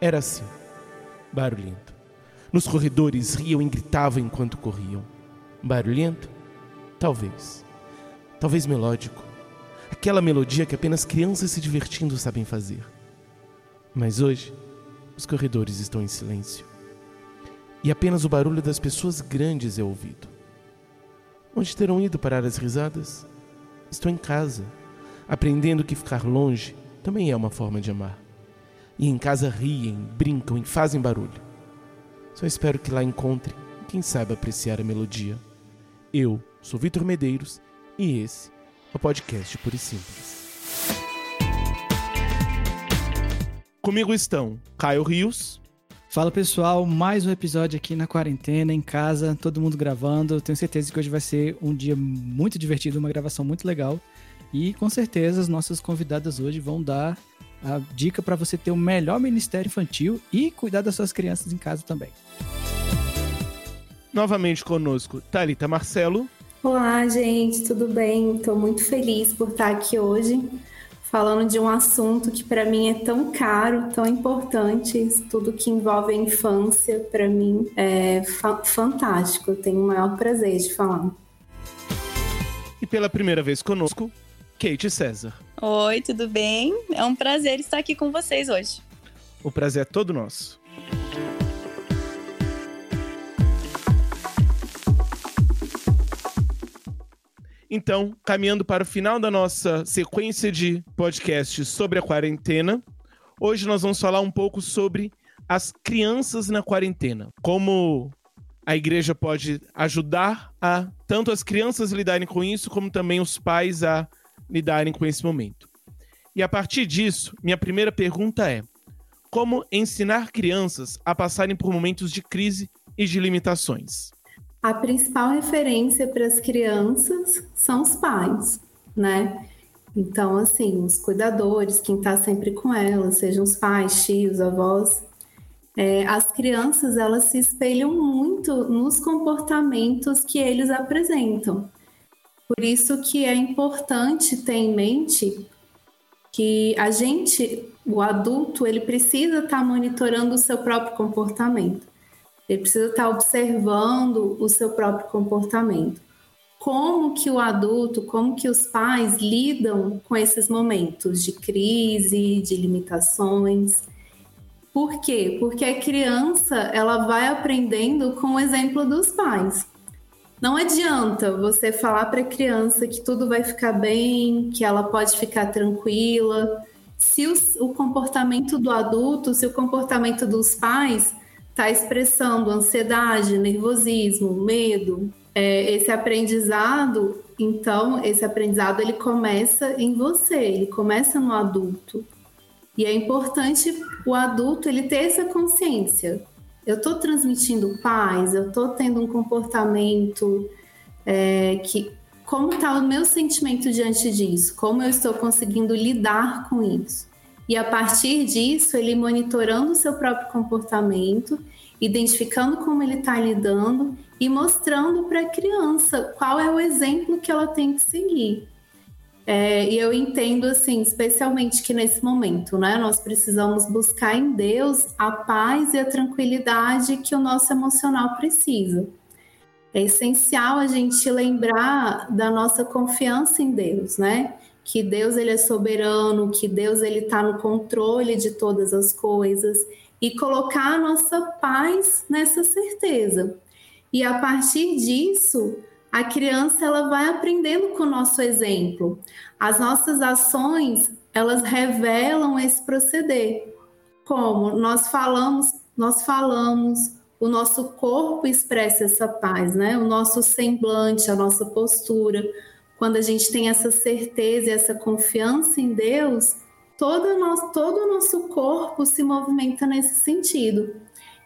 era assim, barulhento. Nos corredores riam e gritavam enquanto corriam. Barulhento? Talvez. Talvez melódico. Aquela melodia que apenas crianças se divertindo sabem fazer. Mas hoje, os corredores estão em silêncio. E apenas o barulho das pessoas grandes é ouvido. Onde terão ido parar as risadas? Estou em casa, aprendendo que ficar longe também é uma forma de amar. E em casa riem, brincam e fazem barulho. Só espero que lá encontrem quem saiba apreciar a melodia. Eu sou Vitor Medeiros e esse é o podcast Puro e Simples. Comigo estão Caio Rios. Fala pessoal, mais um episódio aqui na quarentena, em casa, todo mundo gravando. Tenho certeza que hoje vai ser um dia muito divertido, uma gravação muito legal. E com certeza as nossas convidadas hoje vão dar a dica para você ter o melhor ministério infantil e cuidar das suas crianças em casa também. Novamente conosco, Thalita Marcelo. Olá, gente, tudo bem? Estou muito feliz por estar aqui hoje, falando de um assunto que para mim é tão caro, tão importante. Tudo que envolve a infância, para mim, é fa fantástico. Eu tenho o maior prazer de falar. E pela primeira vez conosco, Kate César. Oi, tudo bem? É um prazer estar aqui com vocês hoje. O prazer é todo nosso. Então, caminhando para o final da nossa sequência de podcasts sobre a quarentena, hoje nós vamos falar um pouco sobre as crianças na quarentena. Como a igreja pode ajudar a tanto as crianças lidarem com isso, como também os pais a lidarem com esse momento. E a partir disso, minha primeira pergunta é: como ensinar crianças a passarem por momentos de crise e de limitações? A principal referência para as crianças são os pais, né? Então, assim, os cuidadores, quem está sempre com elas, sejam os pais, tios, avós. É, as crianças, elas se espelham muito nos comportamentos que eles apresentam. Por isso que é importante ter em mente que a gente, o adulto, ele precisa estar tá monitorando o seu próprio comportamento. Ele precisa estar tá observando o seu próprio comportamento. Como que o adulto, como que os pais lidam com esses momentos de crise, de limitações. Por quê? Porque a criança, ela vai aprendendo com o exemplo dos pais. Não adianta você falar para a criança que tudo vai ficar bem, que ela pode ficar tranquila. Se o, o comportamento do adulto, se o comportamento dos pais está expressando ansiedade, nervosismo, medo, é, esse aprendizado, então, esse aprendizado ele começa em você, ele começa no adulto. E é importante o adulto ele ter essa consciência eu estou transmitindo paz, eu estou tendo um comportamento é, que. Como está o meu sentimento diante disso? Como eu estou conseguindo lidar com isso? E a partir disso, ele monitorando o seu próprio comportamento, identificando como ele está lidando e mostrando para a criança qual é o exemplo que ela tem que seguir. É, e eu entendo, assim, especialmente que nesse momento, né, nós precisamos buscar em Deus a paz e a tranquilidade que o nosso emocional precisa. É essencial a gente lembrar da nossa confiança em Deus, né? Que Deus ele é soberano, que Deus ele está no controle de todas as coisas e colocar a nossa paz nessa certeza. E a partir disso, a criança ela vai aprendendo com o nosso exemplo. As nossas ações, elas revelam esse proceder. Como nós falamos, nós falamos, o nosso corpo expressa essa paz, né? O nosso semblante, a nossa postura. Quando a gente tem essa certeza e essa confiança em Deus, todo o nosso, todo o nosso corpo se movimenta nesse sentido.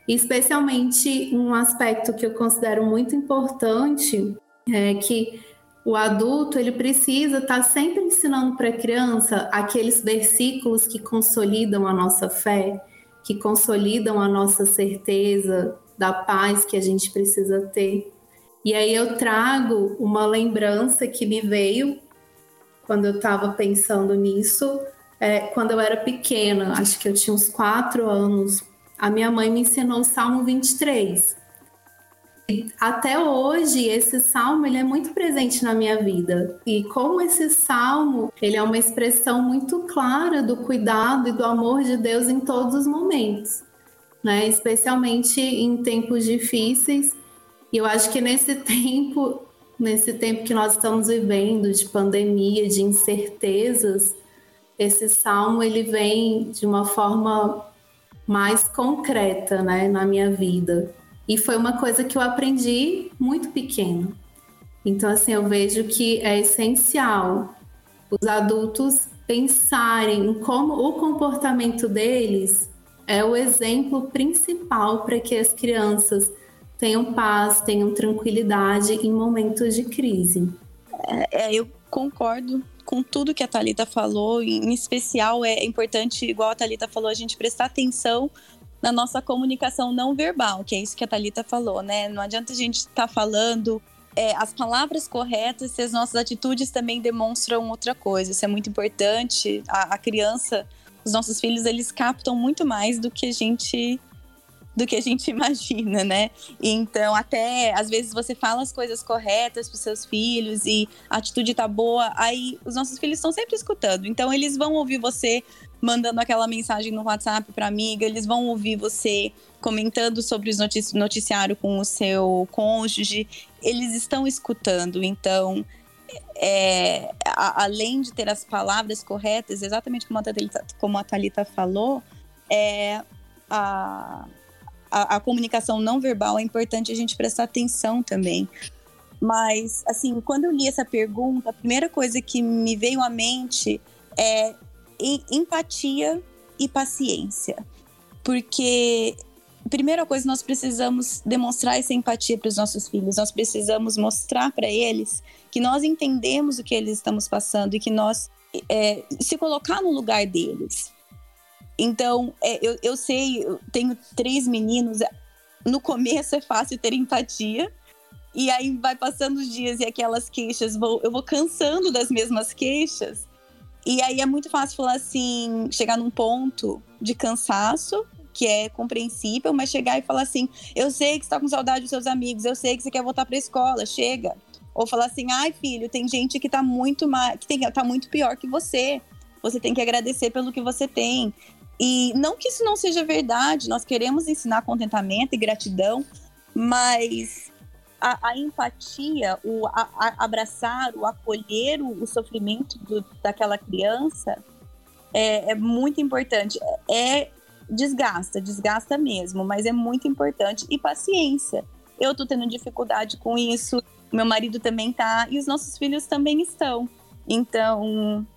Especialmente um aspecto que eu considero muito importante é que o adulto ele precisa estar tá sempre ensinando para a criança aqueles versículos que consolidam a nossa fé, que consolidam a nossa certeza da paz que a gente precisa ter. E aí eu trago uma lembrança que me veio quando eu estava pensando nisso, é, quando eu era pequena, acho que eu tinha uns quatro anos, a minha mãe me ensinou o Salmo 23. Até hoje, esse salmo ele é muito presente na minha vida. E como esse salmo, ele é uma expressão muito clara do cuidado e do amor de Deus em todos os momentos, né? Especialmente em tempos difíceis. E eu acho que nesse tempo, nesse tempo que nós estamos vivendo de pandemia, de incertezas, esse salmo ele vem de uma forma mais concreta, né, na minha vida. E foi uma coisa que eu aprendi muito pequeno. Então, assim, eu vejo que é essencial os adultos pensarem em como o comportamento deles é o exemplo principal para que as crianças tenham paz, tenham tranquilidade em momentos de crise. É, é eu concordo com tudo que a Talita falou, em especial é importante, igual a Talita falou, a gente prestar atenção na nossa comunicação não verbal, que é isso que a Talita falou, né? Não adianta a gente estar tá falando é, as palavras corretas se as nossas atitudes também demonstram outra coisa. Isso é muito importante. A, a criança, os nossos filhos, eles captam muito mais do que a gente do que a gente imagina, né? Então, até às vezes você fala as coisas corretas para seus filhos e a atitude tá boa, aí os nossos filhos estão sempre escutando. Então, eles vão ouvir você mandando aquela mensagem no WhatsApp para amiga, eles vão ouvir você comentando sobre notici noticiário com o seu cônjuge, eles estão escutando. Então, é, a, além de ter as palavras corretas, exatamente como a Thalita, como a Thalita falou, é, a, a, a, comunicação não verbal é importante a gente prestar atenção também. Mas, assim, quando eu li essa pergunta, a primeira coisa que me veio à mente é empatia e paciência. Porque, primeira coisa, nós precisamos demonstrar essa empatia para os nossos filhos, nós precisamos mostrar para eles que nós entendemos o que eles estamos passando e que nós é, se colocar no lugar deles. Então, é, eu, eu sei, eu tenho três meninos. No começo é fácil ter empatia. E aí vai passando os dias e aquelas queixas, eu vou cansando das mesmas queixas. E aí é muito fácil falar assim, chegar num ponto de cansaço, que é compreensível, mas chegar e falar assim: eu sei que você tá com saudade dos seus amigos, eu sei que você quer voltar pra escola, chega. Ou falar assim: ai, filho, tem gente que tá muito mais, que tem, tá muito pior que você. Você tem que agradecer pelo que você tem. E não que isso não seja verdade, nós queremos ensinar contentamento e gratidão, mas a, a empatia, o a, a abraçar, o acolher o, o sofrimento do, daquela criança é, é, muito importante. É desgasta, desgasta mesmo, mas é muito importante. E paciência. Eu tô tendo dificuldade com isso, meu marido também tá, e os nossos filhos também estão. Então, é,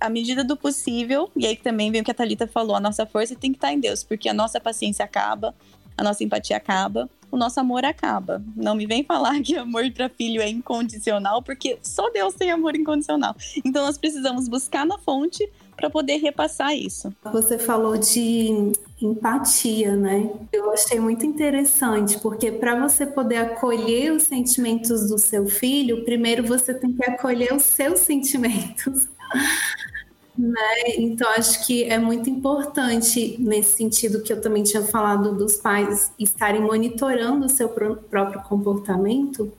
à medida do possível, e aí também vem o que a Thalita falou, a nossa força tem que estar em Deus, porque a nossa paciência acaba, a nossa empatia acaba, o nosso amor acaba. Não me vem falar que amor para filho é incondicional, porque só Deus tem amor incondicional. Então nós precisamos buscar na fonte para poder repassar isso. Você falou de empatia, né? Eu achei muito interessante, porque para você poder acolher os sentimentos do seu filho, primeiro você tem que acolher os seus sentimentos. Né? Então, acho que é muito importante, nesse sentido que eu também tinha falado, dos pais estarem monitorando o seu próprio comportamento,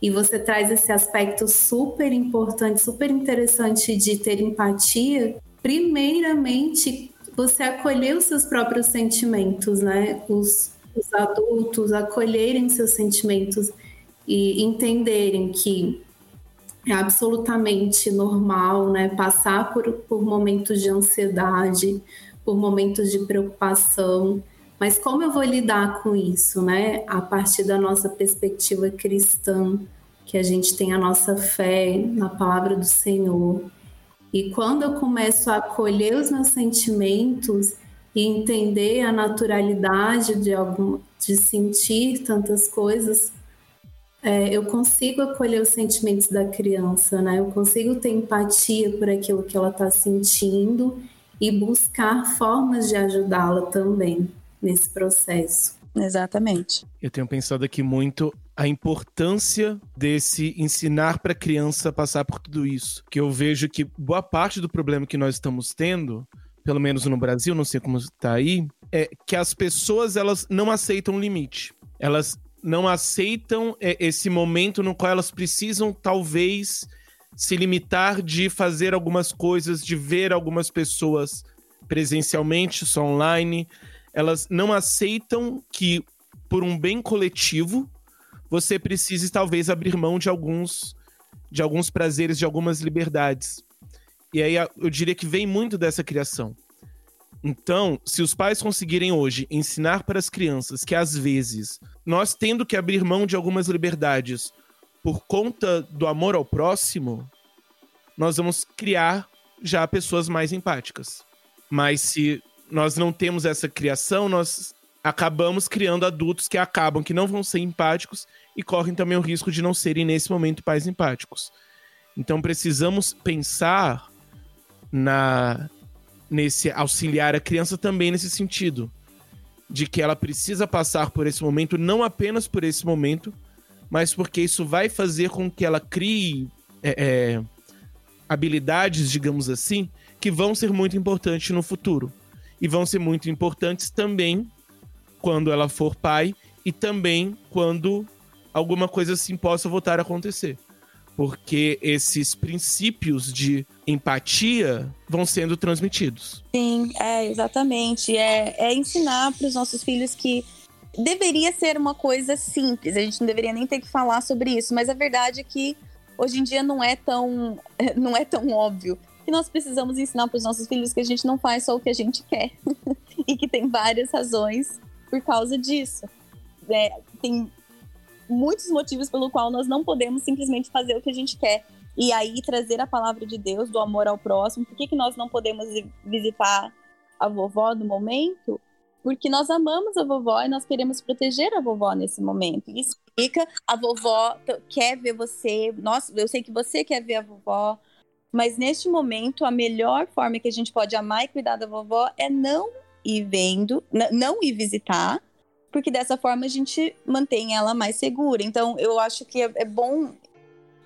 e você traz esse aspecto super importante, super interessante de ter empatia. Primeiramente, você acolher os seus próprios sentimentos, né? Os, os adultos acolherem seus sentimentos e entenderem que é absolutamente normal, né? Passar por, por momentos de ansiedade, por momentos de preocupação. Mas como eu vou lidar com isso, né? A partir da nossa perspectiva cristã, que a gente tem a nossa fé na palavra do Senhor. E quando eu começo a acolher os meus sentimentos e entender a naturalidade de algum de sentir tantas coisas, é, eu consigo acolher os sentimentos da criança, né? Eu consigo ter empatia por aquilo que ela está sentindo e buscar formas de ajudá-la também nesse processo. Exatamente. Eu tenho pensado aqui muito a importância desse ensinar para a criança passar por tudo isso. Que eu vejo que boa parte do problema que nós estamos tendo, pelo menos no Brasil, não sei como está aí, é que as pessoas elas não aceitam limite. Elas não aceitam é, esse momento no qual elas precisam talvez se limitar de fazer algumas coisas, de ver algumas pessoas presencialmente, só online. Elas não aceitam que por um bem coletivo você precise talvez abrir mão de alguns de alguns prazeres, de algumas liberdades. E aí eu diria que vem muito dessa criação. Então, se os pais conseguirem hoje ensinar para as crianças que às vezes nós tendo que abrir mão de algumas liberdades por conta do amor ao próximo, nós vamos criar já pessoas mais empáticas. Mas se nós não temos essa criação, nós acabamos criando adultos que acabam que não vão ser empáticos e correm também o risco de não serem nesse momento pais empáticos. Então precisamos pensar na nesse auxiliar a criança também nesse sentido de que ela precisa passar por esse momento não apenas por esse momento, mas porque isso vai fazer com que ela crie é, é, habilidades, digamos assim, que vão ser muito importantes no futuro e vão ser muito importantes também quando ela for pai e também quando alguma coisa assim possa voltar a acontecer. Porque esses princípios de empatia vão sendo transmitidos. Sim, é, exatamente. É, é ensinar para os nossos filhos que deveria ser uma coisa simples, a gente não deveria nem ter que falar sobre isso, mas a verdade é que hoje em dia não é tão, não é tão óbvio que nós precisamos ensinar para os nossos filhos que a gente não faz só o que a gente quer e que tem várias razões por causa disso. É, tem muitos motivos pelo qual nós não podemos simplesmente fazer o que a gente quer. E aí trazer a palavra de Deus, do amor ao próximo. Por que, que nós não podemos visitar a vovó no momento? Porque nós amamos a vovó e nós queremos proteger a vovó nesse momento. Isso fica, a vovó quer ver você, nossa, eu sei que você quer ver a vovó, mas neste momento a melhor forma que a gente pode amar e cuidar da vovó é não ir vendo, não ir visitar, porque dessa forma a gente mantém ela mais segura. Então, eu acho que é, é bom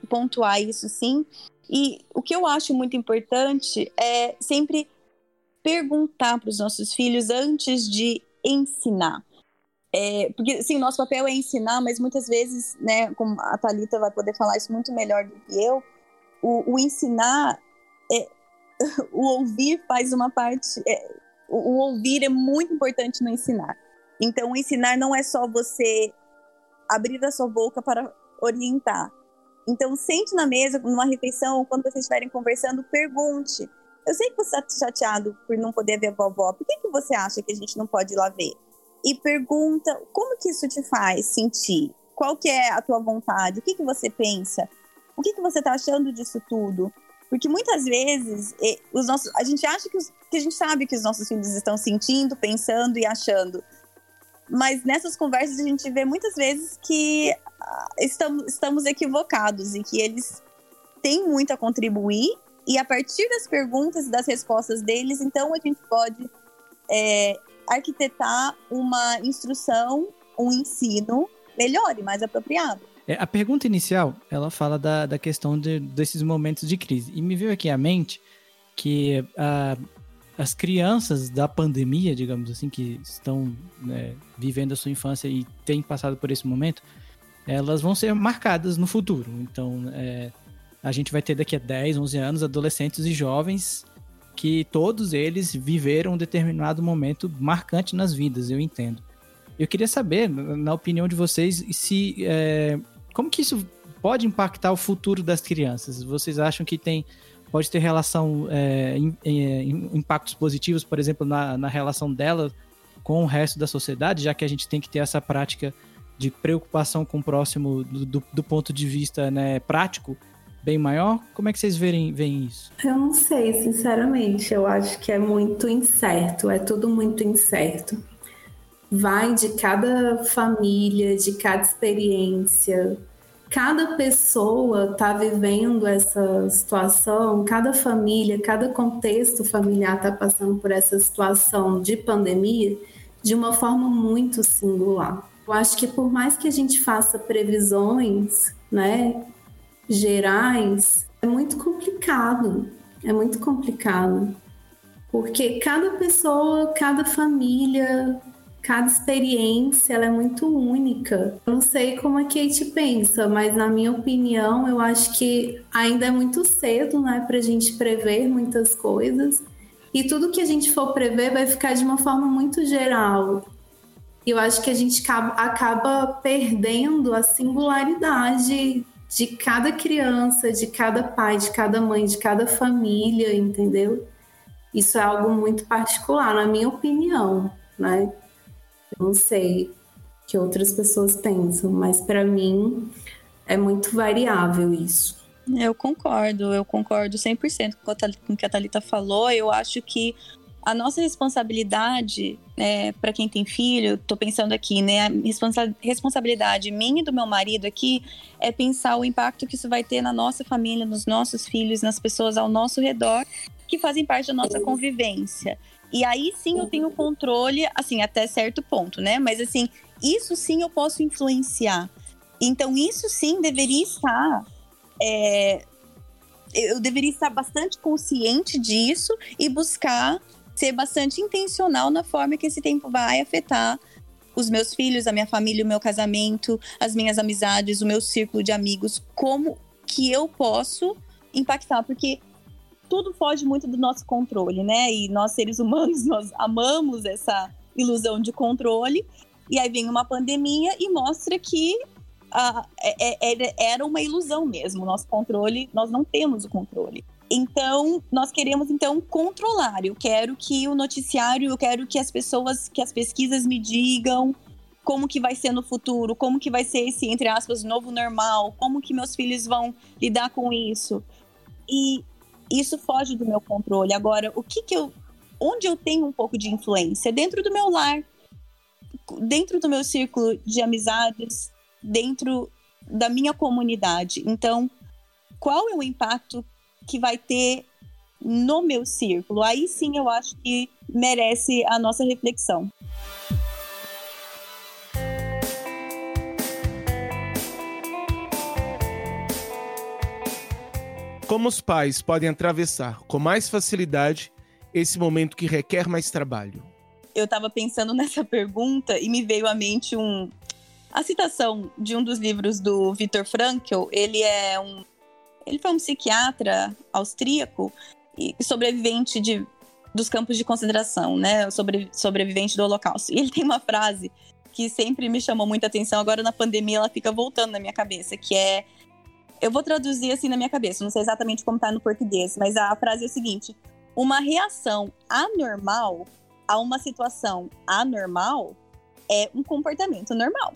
pontuar isso sim. E o que eu acho muito importante é sempre perguntar para os nossos filhos antes de ensinar. É, porque, sim, nosso papel é ensinar, mas muitas vezes, né, como a Thalita vai poder falar isso muito melhor do que eu, o, o ensinar, é, o ouvir faz uma parte, é, o, ouvir é muito importante no ensinar. Então, ensinar não é só você abrir a sua boca para orientar. Então, sente na mesa, numa refeição, quando vocês estiverem conversando, pergunte. Eu sei que você está chateado por não poder ver a vovó. Por que, que você acha que a gente não pode ir lá ver? E pergunta como que isso te faz sentir? Qual que é a tua vontade? O que, que você pensa? O que, que você está achando disso tudo? Porque muitas vezes os nossos, a gente acha que, os, que a gente sabe que os nossos filhos estão sentindo, pensando e achando. Mas nessas conversas a gente vê muitas vezes que uh, estamos, estamos equivocados e que eles têm muito a contribuir. E a partir das perguntas e das respostas deles, então a gente pode é, arquitetar uma instrução, um ensino melhor e mais apropriado. É, a pergunta inicial, ela fala da, da questão de, desses momentos de crise. E me veio aqui à mente que uh, as crianças da pandemia, digamos assim, que estão né, vivendo a sua infância e têm passado por esse momento, elas vão ser marcadas no futuro. Então, é, a gente vai ter daqui a 10, 11 anos adolescentes e jovens que todos eles viveram um determinado momento marcante nas vidas, eu entendo. Eu queria saber, na opinião de vocês, se é, como que isso pode impactar o futuro das crianças? Vocês acham que tem pode ter relação é, em, em, impactos positivos, por exemplo, na, na relação dela com o resto da sociedade, já que a gente tem que ter essa prática de preocupação com o próximo do, do, do ponto de vista né, prático bem maior? Como é que vocês veem, veem isso? Eu não sei, sinceramente. Eu acho que é muito incerto, é tudo muito incerto. Vai de cada família, de cada experiência, cada pessoa está vivendo essa situação, cada família, cada contexto familiar está passando por essa situação de pandemia de uma forma muito singular. Eu acho que por mais que a gente faça previsões, né, gerais, é muito complicado. É muito complicado. Porque cada pessoa, cada família, cada experiência ela é muito única. Eu não sei como a Kate pensa, mas na minha opinião, eu acho que ainda é muito cedo, né, para a gente prever muitas coisas. E tudo que a gente for prever vai ficar de uma forma muito geral. Eu acho que a gente acaba perdendo a singularidade de cada criança, de cada pai, de cada mãe, de cada família, entendeu? Isso é algo muito particular, na minha opinião, né? Não sei que outras pessoas pensam, mas para mim é muito variável isso. Eu concordo, eu concordo 100% com o que a Thalita falou. Eu acho que a nossa responsabilidade, é, para quem tem filho, tô pensando aqui, né? A responsa responsabilidade minha e do meu marido aqui é pensar o impacto que isso vai ter na nossa família, nos nossos filhos, nas pessoas ao nosso redor que fazem parte da nossa convivência. E aí sim eu tenho controle, assim, até certo ponto, né? Mas assim, isso sim eu posso influenciar. Então, isso sim deveria estar. É, eu deveria estar bastante consciente disso e buscar ser bastante intencional na forma que esse tempo vai afetar os meus filhos, a minha família, o meu casamento, as minhas amizades, o meu círculo de amigos, como que eu posso impactar, porque tudo foge muito do nosso controle, né? E nós, seres humanos, nós amamos essa ilusão de controle. E aí vem uma pandemia e mostra que é, era uma ilusão mesmo. Nosso controle, nós não temos o controle. Então, nós queremos então controlar. Eu quero que o noticiário, eu quero que as pessoas, que as pesquisas me digam como que vai ser no futuro, como que vai ser esse entre aspas novo normal, como que meus filhos vão lidar com isso. E isso foge do meu controle. Agora, o que que eu onde eu tenho um pouco de influência dentro do meu lar, dentro do meu círculo de amizades, dentro da minha comunidade. Então, qual é o impacto que vai ter no meu círculo? Aí sim eu acho que merece a nossa reflexão. Como os pais podem atravessar com mais facilidade esse momento que requer mais trabalho? Eu estava pensando nessa pergunta e me veio à mente um, a citação de um dos livros do Viktor Frankl. Ele é um, ele foi um psiquiatra austríaco e sobrevivente de, dos campos de concentração, né? Sobre, sobrevivente do Holocausto. E ele tem uma frase que sempre me chamou muita atenção. Agora na pandemia ela fica voltando na minha cabeça, que é eu vou traduzir assim na minha cabeça, não sei exatamente como tá no português, mas a frase é o seguinte: uma reação anormal a uma situação anormal é um comportamento normal.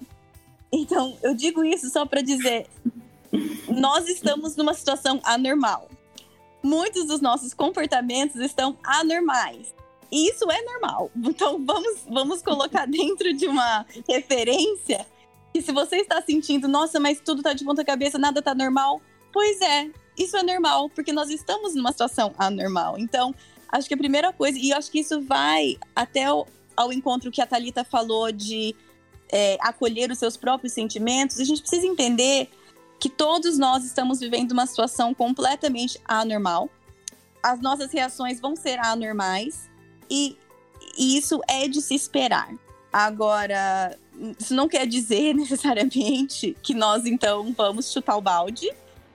Então, eu digo isso só para dizer: nós estamos numa situação anormal. Muitos dos nossos comportamentos estão anormais. E isso é normal. Então, vamos, vamos colocar dentro de uma referência e se você está sentindo, nossa, mas tudo tá de ponta cabeça, nada tá normal, pois é, isso é normal, porque nós estamos numa situação anormal. Então, acho que a primeira coisa, e acho que isso vai até ao encontro que a Thalita falou de é, acolher os seus próprios sentimentos, a gente precisa entender que todos nós estamos vivendo uma situação completamente anormal. As nossas reações vão ser anormais e, e isso é de se esperar. Agora, isso não quer dizer necessariamente que nós então vamos chutar o balde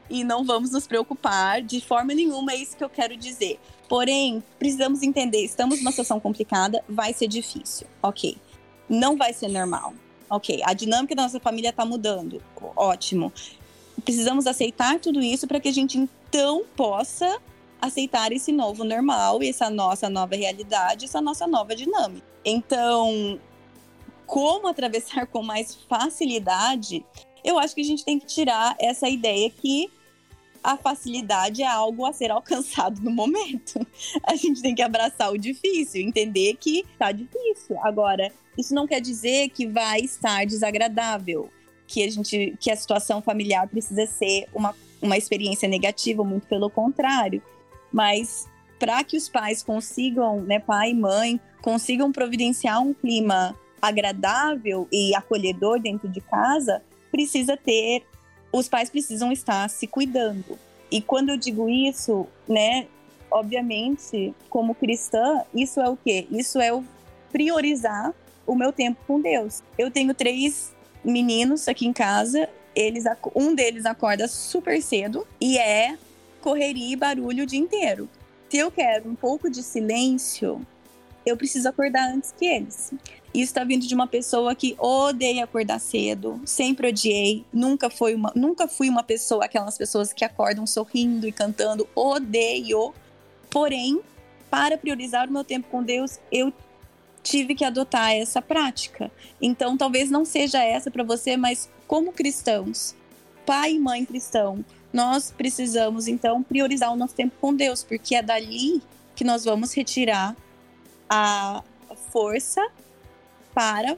e não vamos nos preocupar de forma nenhuma, é isso que eu quero dizer. Porém, precisamos entender, estamos numa situação complicada, vai ser difícil, ok. Não vai ser normal, ok. A dinâmica da nossa família está mudando, ótimo. Precisamos aceitar tudo isso para que a gente então possa aceitar esse novo normal, essa nossa nova realidade, essa nossa nova dinâmica. Então, como atravessar com mais facilidade, eu acho que a gente tem que tirar essa ideia que a facilidade é algo a ser alcançado no momento. A gente tem que abraçar o difícil, entender que tá difícil. Agora, isso não quer dizer que vai estar desagradável, que a gente, que a situação familiar precisa ser uma, uma experiência negativa, muito pelo contrário. Mas para que os pais consigam, né, pai e mãe, consigam providenciar um clima agradável e acolhedor dentro de casa, precisa ter, os pais precisam estar se cuidando. E quando eu digo isso, né, obviamente, como cristã, isso é o quê? Isso é o priorizar o meu tempo com Deus. Eu tenho três meninos aqui em casa, eles um deles acorda super cedo e é correria e barulho o dia inteiro. Se eu quero um pouco de silêncio, eu preciso acordar antes que eles. Isso está vindo de uma pessoa que odeia acordar cedo, sempre odiei, nunca foi uma, nunca fui uma pessoa aquelas pessoas que acordam sorrindo e cantando, odeio. Porém, para priorizar o meu tempo com Deus, eu tive que adotar essa prática. Então, talvez não seja essa para você, mas como cristãos, pai e mãe cristão, nós precisamos então priorizar o nosso tempo com Deus, porque é dali que nós vamos retirar a força para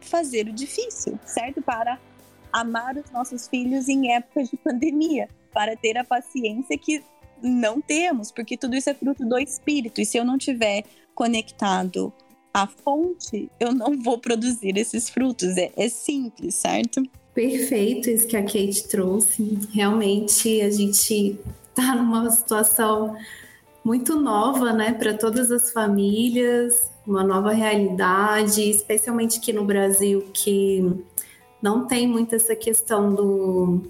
fazer o difícil, certo? Para amar os nossos filhos em épocas de pandemia, para ter a paciência que não temos, porque tudo isso é fruto do espírito. E se eu não tiver conectado à fonte, eu não vou produzir esses frutos. É, é simples, certo? Perfeito isso que a Kate trouxe. Realmente a gente está numa situação muito nova, né, para todas as famílias, uma nova realidade, especialmente aqui no Brasil, que não tem muito essa questão do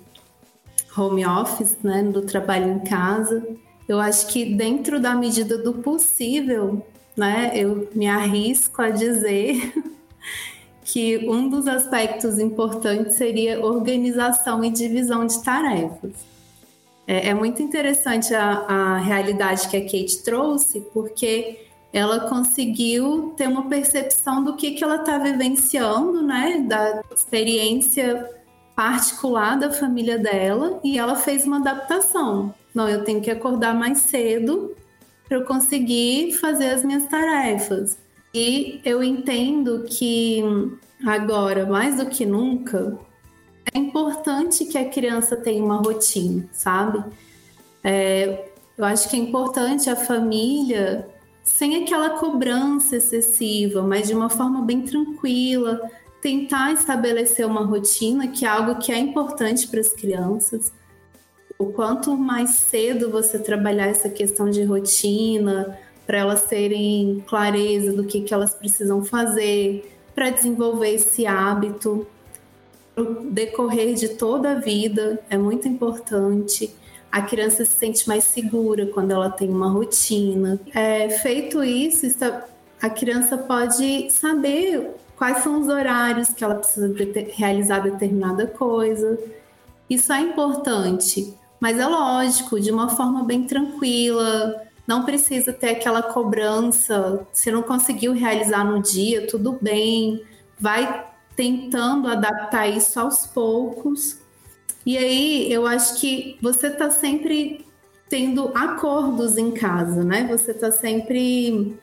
home office, né, do trabalho em casa. Eu acho que dentro da medida do possível, né, eu me arrisco a dizer que um dos aspectos importantes seria organização e divisão de tarefas. É, é muito interessante a, a realidade que a Kate trouxe, porque ela conseguiu ter uma percepção do que, que ela está vivenciando, né? Da experiência particular da família dela e ela fez uma adaptação. Não, eu tenho que acordar mais cedo para eu conseguir fazer as minhas tarefas. E eu entendo que agora, mais do que nunca, é importante que a criança tenha uma rotina, sabe? É, eu acho que é importante a família sem aquela cobrança excessiva, mas de uma forma bem tranquila, tentar estabelecer uma rotina, que é algo que é importante para as crianças. O quanto mais cedo você trabalhar essa questão de rotina, para elas terem clareza do que, que elas precisam fazer, para desenvolver esse hábito, o decorrer de toda a vida é muito importante a criança se sente mais segura quando ela tem uma rotina. É, feito isso, a criança pode saber quais são os horários que ela precisa de realizar determinada coisa. Isso é importante, mas é lógico, de uma forma bem tranquila. Não precisa ter aquela cobrança. Se não conseguiu realizar no dia, tudo bem. Vai tentando adaptar isso aos poucos. E aí eu acho que você está sempre tendo acordos em casa, né? Você está sempre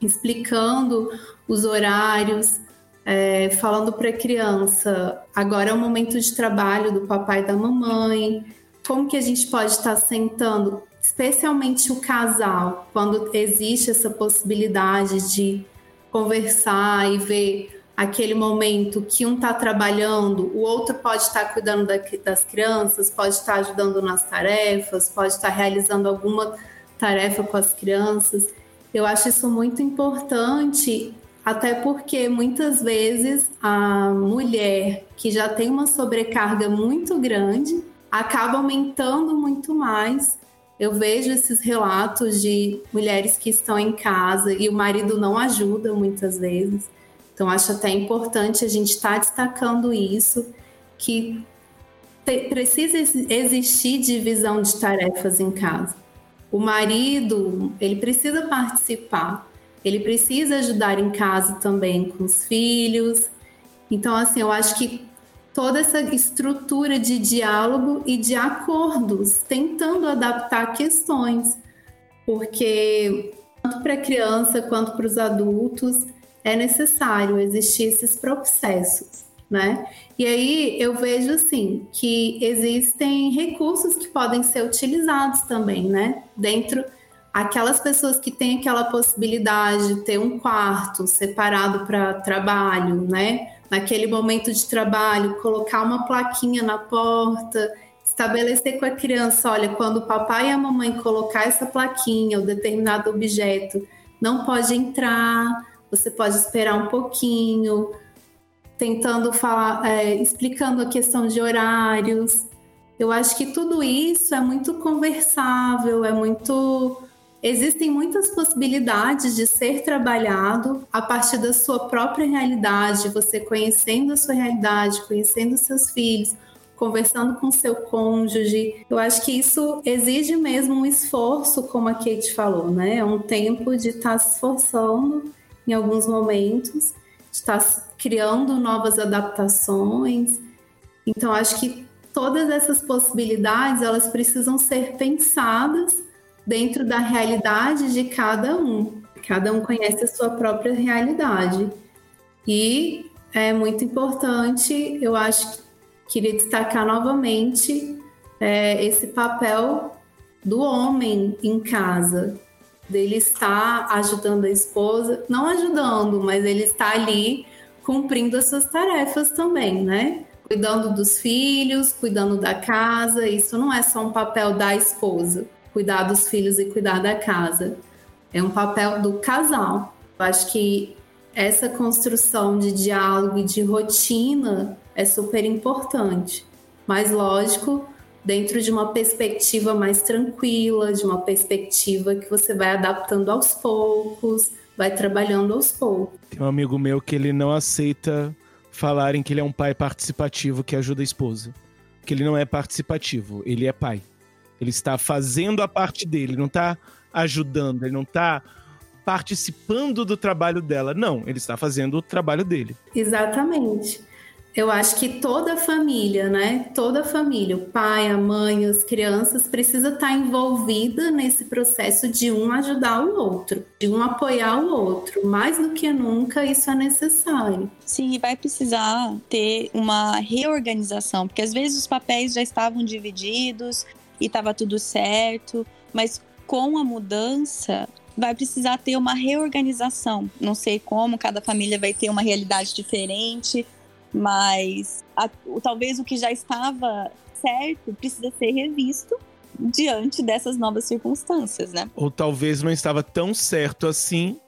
explicando os horários, é, falando para a criança, agora é o momento de trabalho do papai e da mamãe, como que a gente pode estar tá sentando, especialmente o casal, quando existe essa possibilidade de conversar e ver aquele momento que um está trabalhando, o outro pode estar tá cuidando da, das crianças, pode estar tá ajudando nas tarefas, pode estar tá realizando alguma tarefa com as crianças. Eu acho isso muito importante, até porque muitas vezes a mulher que já tem uma sobrecarga muito grande acaba aumentando muito mais. Eu vejo esses relatos de mulheres que estão em casa e o marido não ajuda muitas vezes. Então, acho até importante a gente estar tá destacando isso, que te, precisa existir divisão de tarefas em casa. O marido, ele precisa participar, ele precisa ajudar em casa também com os filhos. Então, assim, eu acho que toda essa estrutura de diálogo e de acordos, tentando adaptar questões, porque tanto para a criança quanto para os adultos, é necessário existir esses processos, né? E aí eu vejo assim que existem recursos que podem ser utilizados também, né? Dentro aquelas pessoas que têm aquela possibilidade de ter um quarto separado para trabalho, né? Naquele momento de trabalho, colocar uma plaquinha na porta, estabelecer com a criança, olha, quando o papai e a mamãe colocar essa plaquinha ou determinado objeto, não pode entrar, você pode esperar um pouquinho, tentando falar, é, explicando a questão de horários. Eu acho que tudo isso é muito conversável, é muito. Existem muitas possibilidades de ser trabalhado a partir da sua própria realidade, você conhecendo a sua realidade, conhecendo seus filhos, conversando com seu cônjuge. Eu acho que isso exige mesmo um esforço, como a Kate falou, né? É um tempo de estar tá se esforçando em alguns momentos, de estar tá criando novas adaptações. Então, acho que todas essas possibilidades elas precisam ser pensadas dentro da realidade de cada um. Cada um conhece a sua própria realidade. E é muito importante, eu acho, queria destacar novamente é, esse papel do homem em casa, dele estar ajudando a esposa, não ajudando, mas ele está ali cumprindo as suas tarefas também, né? Cuidando dos filhos, cuidando da casa. Isso não é só um papel da esposa, cuidar dos filhos e cuidar da casa. É um papel do casal. Eu acho que essa construção de diálogo e de rotina é super importante. Mas, lógico, dentro de uma perspectiva mais tranquila, de uma perspectiva que você vai adaptando aos poucos, vai trabalhando aos poucos. Tem um amigo meu que ele não aceita falarem que ele é um pai participativo que ajuda a esposa. Que ele não é participativo, ele é pai. Ele está fazendo a parte dele, não está ajudando, ele não está participando do trabalho dela. Não, ele está fazendo o trabalho dele. Exatamente. Eu acho que toda a família, né? Toda a família, o pai, a mãe, as crianças, precisa estar envolvida nesse processo de um ajudar o outro, de um apoiar o outro. Mais do que nunca, isso é necessário. Sim, vai precisar ter uma reorganização, porque às vezes os papéis já estavam divididos e estava tudo certo, mas com a mudança vai precisar ter uma reorganização. Não sei como, cada família vai ter uma realidade diferente mas a, talvez o que já estava certo precisa ser revisto diante dessas novas circunstâncias, né? Ou talvez não estava tão certo assim,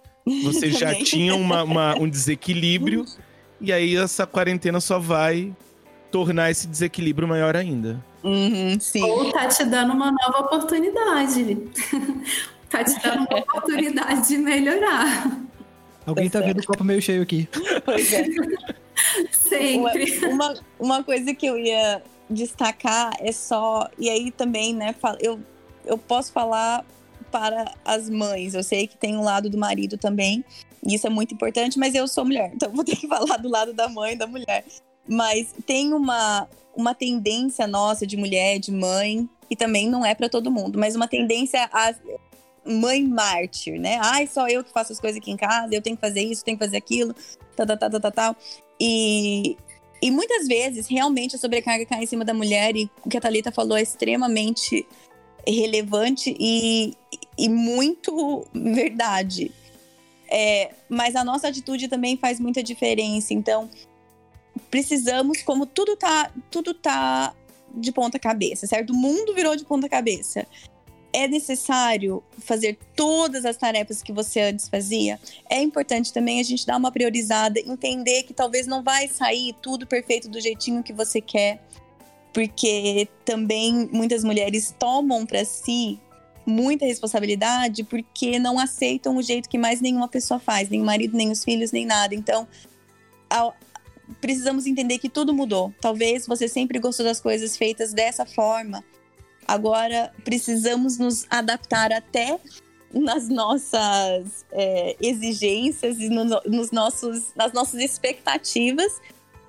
você já tinha uma, uma, um desequilíbrio, e aí essa quarentena só vai tornar esse desequilíbrio maior ainda. Uhum, sim. Ou tá te dando uma nova oportunidade. tá te dando uma oportunidade de melhorar. Alguém tá, tá vendo o copo meio cheio aqui. Pois é. Sempre. Uma, uma coisa que eu ia destacar é só. E aí também, né? Eu, eu posso falar para as mães. Eu sei que tem um lado do marido também. E isso é muito importante, mas eu sou mulher, então vou ter que falar do lado da mãe da mulher. Mas tem uma, uma tendência nossa de mulher, de mãe, e também não é para todo mundo, mas uma tendência a mãe mártir, né? Ai, só eu que faço as coisas aqui em casa, eu tenho que fazer isso, tenho que fazer aquilo, tal, tal, tal, tal, tal. E, e muitas vezes, realmente, a sobrecarga cai em cima da mulher, e o que a Thalita falou é extremamente relevante e, e muito verdade. É, mas a nossa atitude também faz muita diferença. Então, precisamos, como tudo tá, tudo tá de ponta cabeça, certo? O mundo virou de ponta cabeça é necessário fazer todas as tarefas que você antes fazia, é importante também a gente dar uma priorizada, entender que talvez não vai sair tudo perfeito do jeitinho que você quer, porque também muitas mulheres tomam para si muita responsabilidade porque não aceitam o jeito que mais nenhuma pessoa faz, nem o marido, nem os filhos, nem nada. Então, ao, precisamos entender que tudo mudou. Talvez você sempre gostou das coisas feitas dessa forma, Agora precisamos nos adaptar até nas nossas é, exigências e no, nos nossos, nas nossas expectativas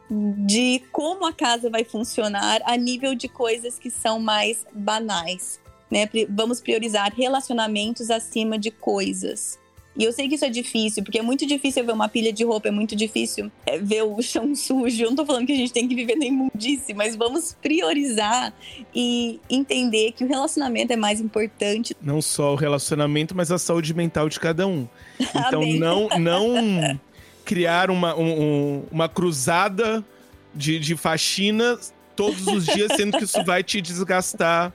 de como a casa vai funcionar a nível de coisas que são mais banais. Né? Vamos priorizar relacionamentos acima de coisas. E eu sei que isso é difícil, porque é muito difícil ver uma pilha de roupa, é muito difícil é, ver o chão sujo. Eu não tô falando que a gente tem que viver na imundice, mas vamos priorizar e entender que o relacionamento é mais importante. Não só o relacionamento, mas a saúde mental de cada um. Então não, não criar uma, um, uma cruzada de, de faxina todos os dias, sendo que isso vai te desgastar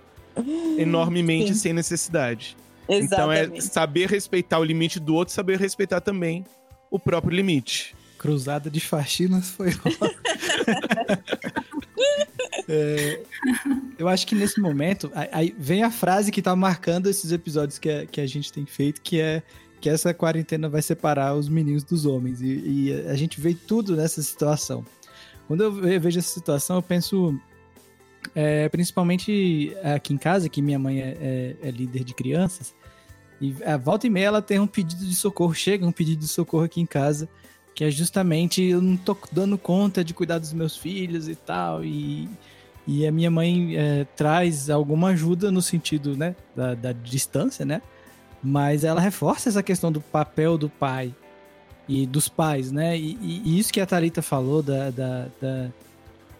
enormemente Sim. sem necessidade. Exatamente. Então é saber respeitar o limite do outro, saber respeitar também o próprio limite. Cruzada de faxinas foi é, eu acho que nesse momento aí vem a frase que tá marcando esses episódios que a, que a gente tem feito, que é que essa quarentena vai separar os meninos dos homens. E, e a gente vê tudo nessa situação. Quando eu vejo essa situação, eu penso é, principalmente aqui em casa, que minha mãe é, é, é líder de crianças, e a volta e meia ela tem um pedido de socorro, chega um pedido de socorro aqui em casa, que é justamente eu não tô dando conta de cuidar dos meus filhos e tal, e, e a minha mãe é, traz alguma ajuda no sentido, né, da, da, distância, né, mas ela reforça essa questão do papel do pai e dos pais, né, e, e isso que a Tarita falou da, da, da,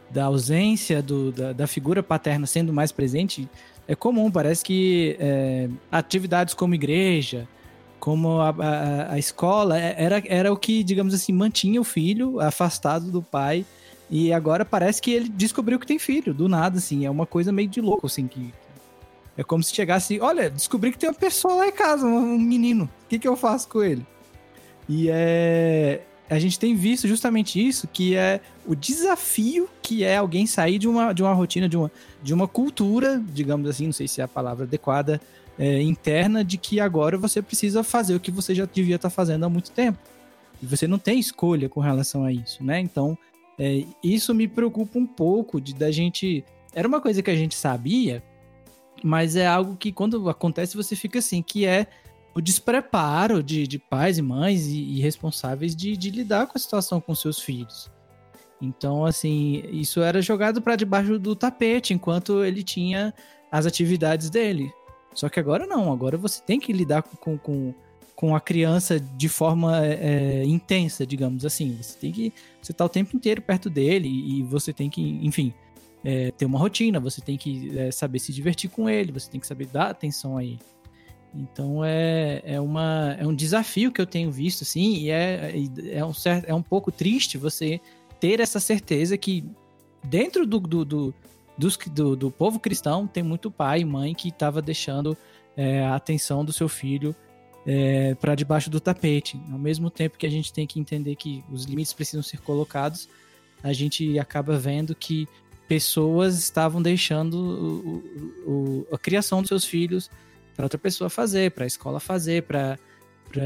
da ausência do, da, da figura paterna sendo mais presente, é comum, parece que é, atividades como igreja, como a, a, a, escola, é, era, era o que, digamos assim, mantinha o filho afastado do pai. E agora parece que ele descobriu que tem filho, do nada, assim. É uma coisa meio de louco, assim, que. É como se chegasse, olha, descobri que tem uma pessoa lá em casa, um menino. O que, que eu faço com ele? E é a gente tem visto justamente isso, que é o desafio que é alguém sair de uma, de uma rotina, de uma, de uma cultura, digamos assim, não sei se é a palavra adequada, é, interna, de que agora você precisa fazer o que você já devia estar fazendo há muito tempo. E você não tem escolha com relação a isso, né? Então, é, isso me preocupa um pouco de da gente. Era uma coisa que a gente sabia, mas é algo que quando acontece você fica assim, que é o despreparo de, de pais e mães e, e responsáveis de, de, lidar com a situação com seus filhos. Então, assim, isso era jogado para debaixo do tapete enquanto ele tinha as atividades dele. Só que agora não, agora você tem que lidar com, com, com a criança de forma é, intensa, digamos assim. Você tem que. Você tá o tempo inteiro perto dele e você tem que, enfim, é, ter uma rotina, você tem que é, saber se divertir com ele, você tem que saber dar atenção a ele. Então é, é, uma, é um desafio que eu tenho visto, assim, e é, é, um, certo, é um pouco triste você ter essa certeza que dentro do, do, do, dos, do, do povo cristão tem muito pai e mãe que estava deixando é, a atenção do seu filho é, para debaixo do tapete. Ao mesmo tempo que a gente tem que entender que os limites precisam ser colocados, a gente acaba vendo que pessoas estavam deixando o, o, a criação dos seus filhos para outra pessoa fazer, para a escola fazer, para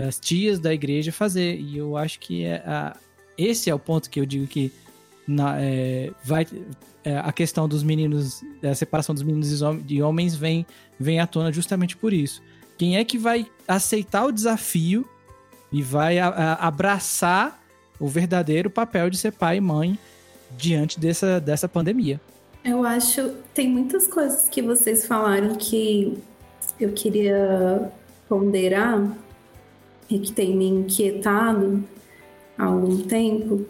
as tias da igreja fazer. E eu acho que é a, esse é o ponto que eu digo que na, é, vai, é, a questão dos meninos, a separação dos meninos e homens vem, vem à tona justamente por isso. Quem é que vai aceitar o desafio e vai a, a, abraçar o verdadeiro papel de ser pai e mãe diante dessa, dessa pandemia? Eu acho tem muitas coisas que vocês falaram que eu queria ponderar e que tem me inquietado há algum tempo.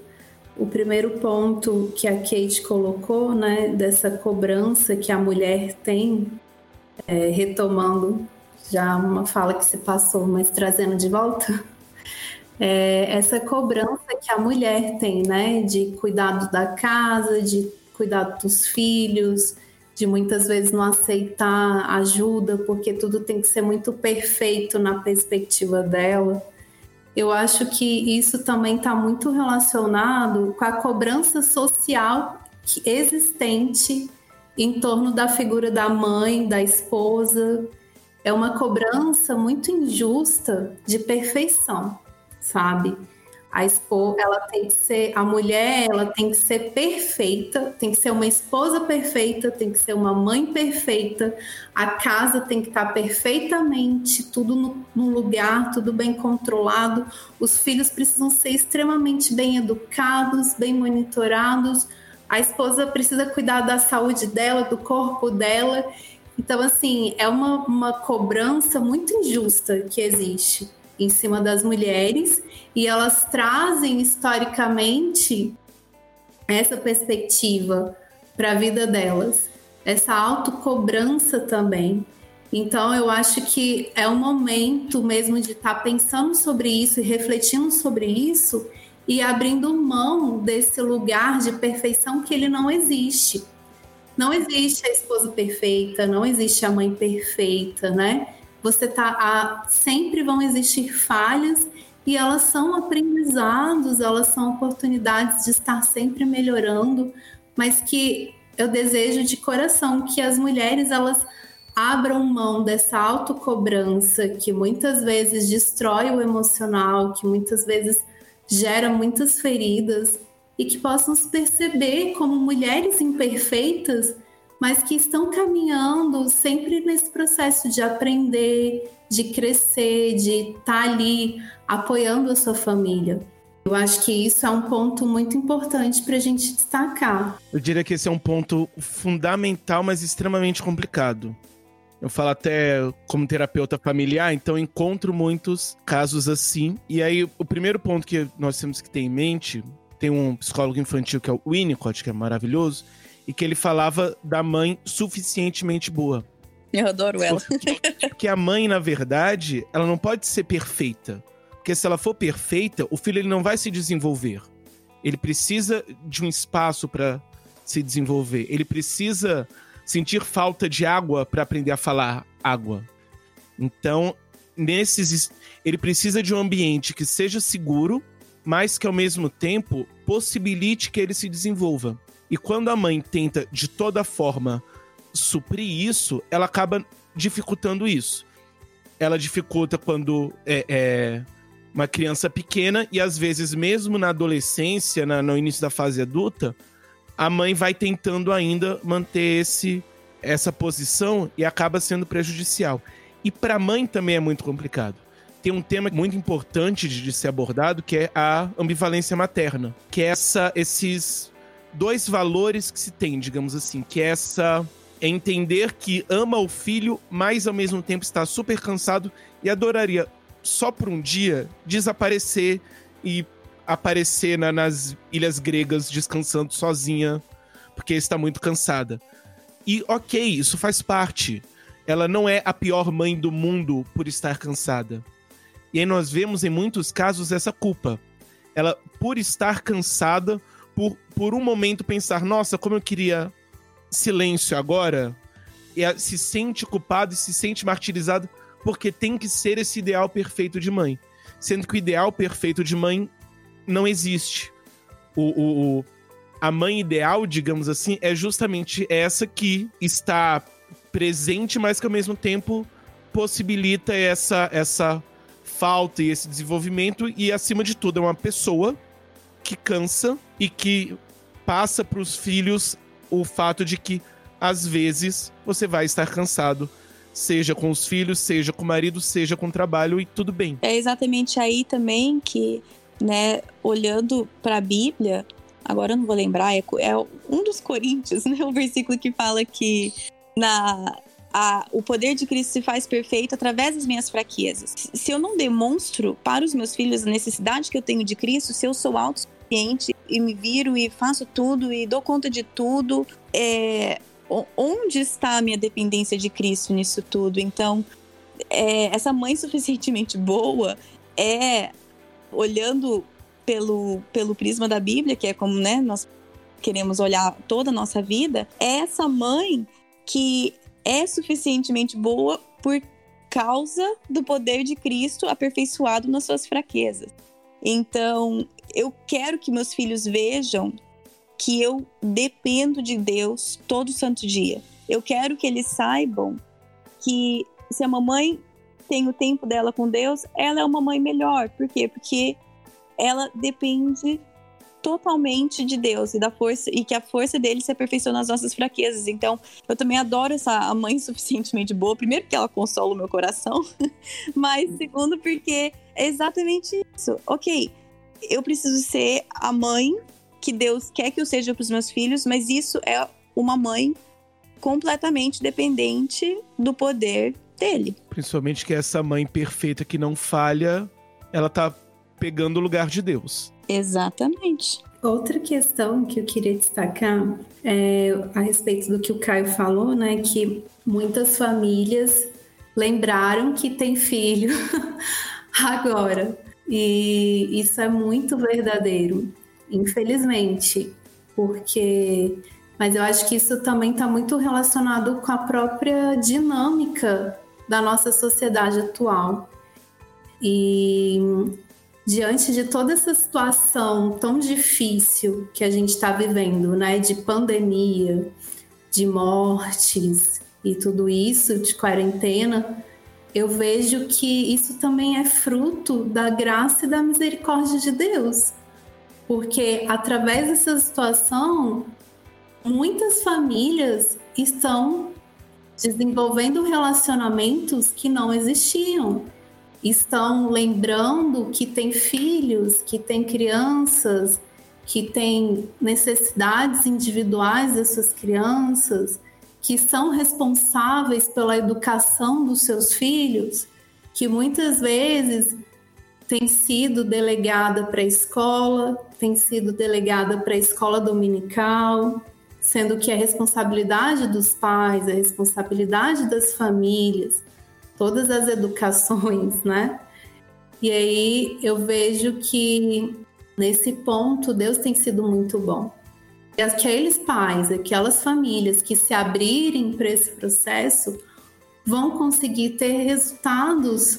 O primeiro ponto que a Kate colocou, né, dessa cobrança que a mulher tem, é, retomando já uma fala que se passou, mas trazendo de volta, é essa cobrança que a mulher tem, né, de cuidado da casa, de cuidado dos filhos, de muitas vezes não aceitar ajuda porque tudo tem que ser muito perfeito na perspectiva dela. Eu acho que isso também está muito relacionado com a cobrança social existente em torno da figura da mãe, da esposa. É uma cobrança muito injusta de perfeição, sabe? A esposa, ela tem que ser, a mulher, ela tem que ser perfeita, tem que ser uma esposa perfeita, tem que ser uma mãe perfeita, a casa tem que estar perfeitamente, tudo no, no lugar, tudo bem controlado. Os filhos precisam ser extremamente bem educados, bem monitorados. A esposa precisa cuidar da saúde dela, do corpo dela. Então, assim, é uma, uma cobrança muito injusta que existe em cima das mulheres e elas trazem historicamente essa perspectiva para a vida delas, essa autocobrança também. Então, eu acho que é o momento mesmo de estar tá pensando sobre isso e refletindo sobre isso e abrindo mão desse lugar de perfeição que ele não existe. Não existe a esposa perfeita, não existe a mãe perfeita, né? Você tá a, sempre vão existir falhas e elas são aprendizados, elas são oportunidades de estar sempre melhorando, mas que eu desejo de coração que as mulheres elas abram mão dessa autocobrança que muitas vezes destrói o emocional, que muitas vezes gera muitas feridas e que possam se perceber como mulheres imperfeitas, mas que estão caminhando sempre nesse processo de aprender, de crescer, de estar tá ali apoiando a sua família. Eu acho que isso é um ponto muito importante para a gente destacar. Eu diria que esse é um ponto fundamental, mas extremamente complicado. Eu falo até como terapeuta familiar, então encontro muitos casos assim. E aí, o primeiro ponto que nós temos que ter em mente, tem um psicólogo infantil que é o Winnicott, que é maravilhoso, e que ele falava da mãe suficientemente boa. Eu adoro ela. Porque a mãe, na verdade, ela não pode ser perfeita. Porque se ela for perfeita, o filho ele não vai se desenvolver. Ele precisa de um espaço para se desenvolver. Ele precisa sentir falta de água para aprender a falar água. Então, nesses ele precisa de um ambiente que seja seguro, mas que ao mesmo tempo possibilite que ele se desenvolva. E quando a mãe tenta de toda forma suprir isso, ela acaba dificultando isso. Ela dificulta quando é, é uma criança pequena e às vezes mesmo na adolescência, na, no início da fase adulta, a mãe vai tentando ainda manter esse essa posição e acaba sendo prejudicial. E para a mãe também é muito complicado. Tem um tema muito importante de, de ser abordado que é a ambivalência materna, que é essa, esses dois valores que se tem, digamos assim, que é essa é entender que ama o filho, mas ao mesmo tempo está super cansado e adoraria só por um dia desaparecer e aparecer na, nas ilhas gregas descansando sozinha, porque está muito cansada. E ok, isso faz parte. Ela não é a pior mãe do mundo por estar cansada. E aí nós vemos em muitos casos essa culpa. Ela, por estar cansada, por, por um momento pensar, nossa, como eu queria silêncio agora, e se sente culpada e se sente martirizada porque tem que ser esse ideal perfeito de mãe. Sendo que o ideal perfeito de mãe não existe. O, o, o, a mãe ideal, digamos assim, é justamente essa que está presente, mas que ao mesmo tempo possibilita essa, essa falta e esse desenvolvimento. E acima de tudo, é uma pessoa que cansa e que passa para os filhos o fato de que às vezes você vai estar cansado seja com os filhos, seja com o marido, seja com o trabalho e tudo bem. É exatamente aí também que, né, olhando para a Bíblia, agora eu não vou lembrar, é, é, um dos Coríntios, né, o versículo que fala que na a, o poder de Cristo se faz perfeito através das minhas fraquezas. Se eu não demonstro para os meus filhos a necessidade que eu tenho de Cristo, se eu sou e me viro e faço tudo e dou conta de tudo, é, onde está a minha dependência de Cristo nisso tudo? Então, é, essa mãe suficientemente boa é olhando pelo, pelo prisma da Bíblia, que é como né, nós queremos olhar toda a nossa vida, é essa mãe que é suficientemente boa por causa do poder de Cristo aperfeiçoado nas suas fraquezas. Então, eu quero que meus filhos vejam que eu dependo de Deus todo santo dia. Eu quero que eles saibam que se a mamãe tem o tempo dela com Deus, ela é uma mãe melhor. Por quê? Porque ela depende totalmente de Deus e da força e que a força dele se aperfeiçoa nas nossas fraquezas. Então, eu também adoro essa mãe suficientemente boa, primeiro porque ela consola o meu coração, mas segundo porque é exatamente isso. OK, eu preciso ser a mãe que Deus quer que eu seja para os meus filhos, mas isso é uma mãe completamente dependente do poder dele. Principalmente que essa mãe perfeita que não falha, ela tá pegando o lugar de Deus. Exatamente. Outra questão que eu queria destacar é a respeito do que o Caio falou, né? Que muitas famílias lembraram que tem filho agora. E isso é muito verdadeiro, infelizmente, porque. Mas eu acho que isso também está muito relacionado com a própria dinâmica da nossa sociedade atual. E diante de toda essa situação tão difícil que a gente está vivendo, né, de pandemia, de mortes e tudo isso, de quarentena, eu vejo que isso também é fruto da graça e da misericórdia de Deus. Porque através dessa situação, muitas famílias estão desenvolvendo relacionamentos que não existiam estão lembrando que tem filhos, que tem crianças, que têm necessidades individuais dessas crianças, que são responsáveis pela educação dos seus filhos, que muitas vezes tem sido delegada para a escola, tem sido delegada para a escola dominical, sendo que a responsabilidade dos pais, a responsabilidade das famílias, todas as educações, né? E aí eu vejo que nesse ponto Deus tem sido muito bom. E aqueles pais, aquelas famílias que se abrirem para esse processo vão conseguir ter resultados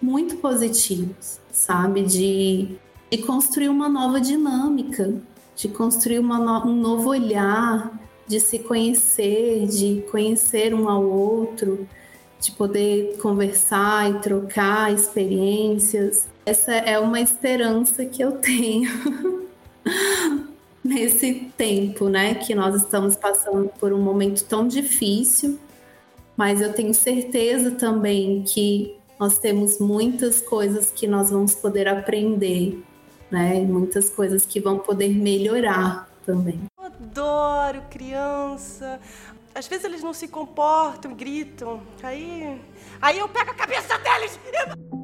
muito positivos, sabe? De, de construir uma nova dinâmica, de construir no, um novo olhar, de se conhecer, de conhecer um ao outro, de poder conversar e trocar experiências. Essa é uma esperança que eu tenho nesse tempo, né, que nós estamos passando por um momento tão difícil, mas eu tenho certeza também que nós temos muitas coisas que nós vamos poder aprender, né, muitas coisas que vão poder melhorar também. Eu adoro criança, às vezes eles não se comportam, gritam. Aí. Aí eu pego a cabeça deles e.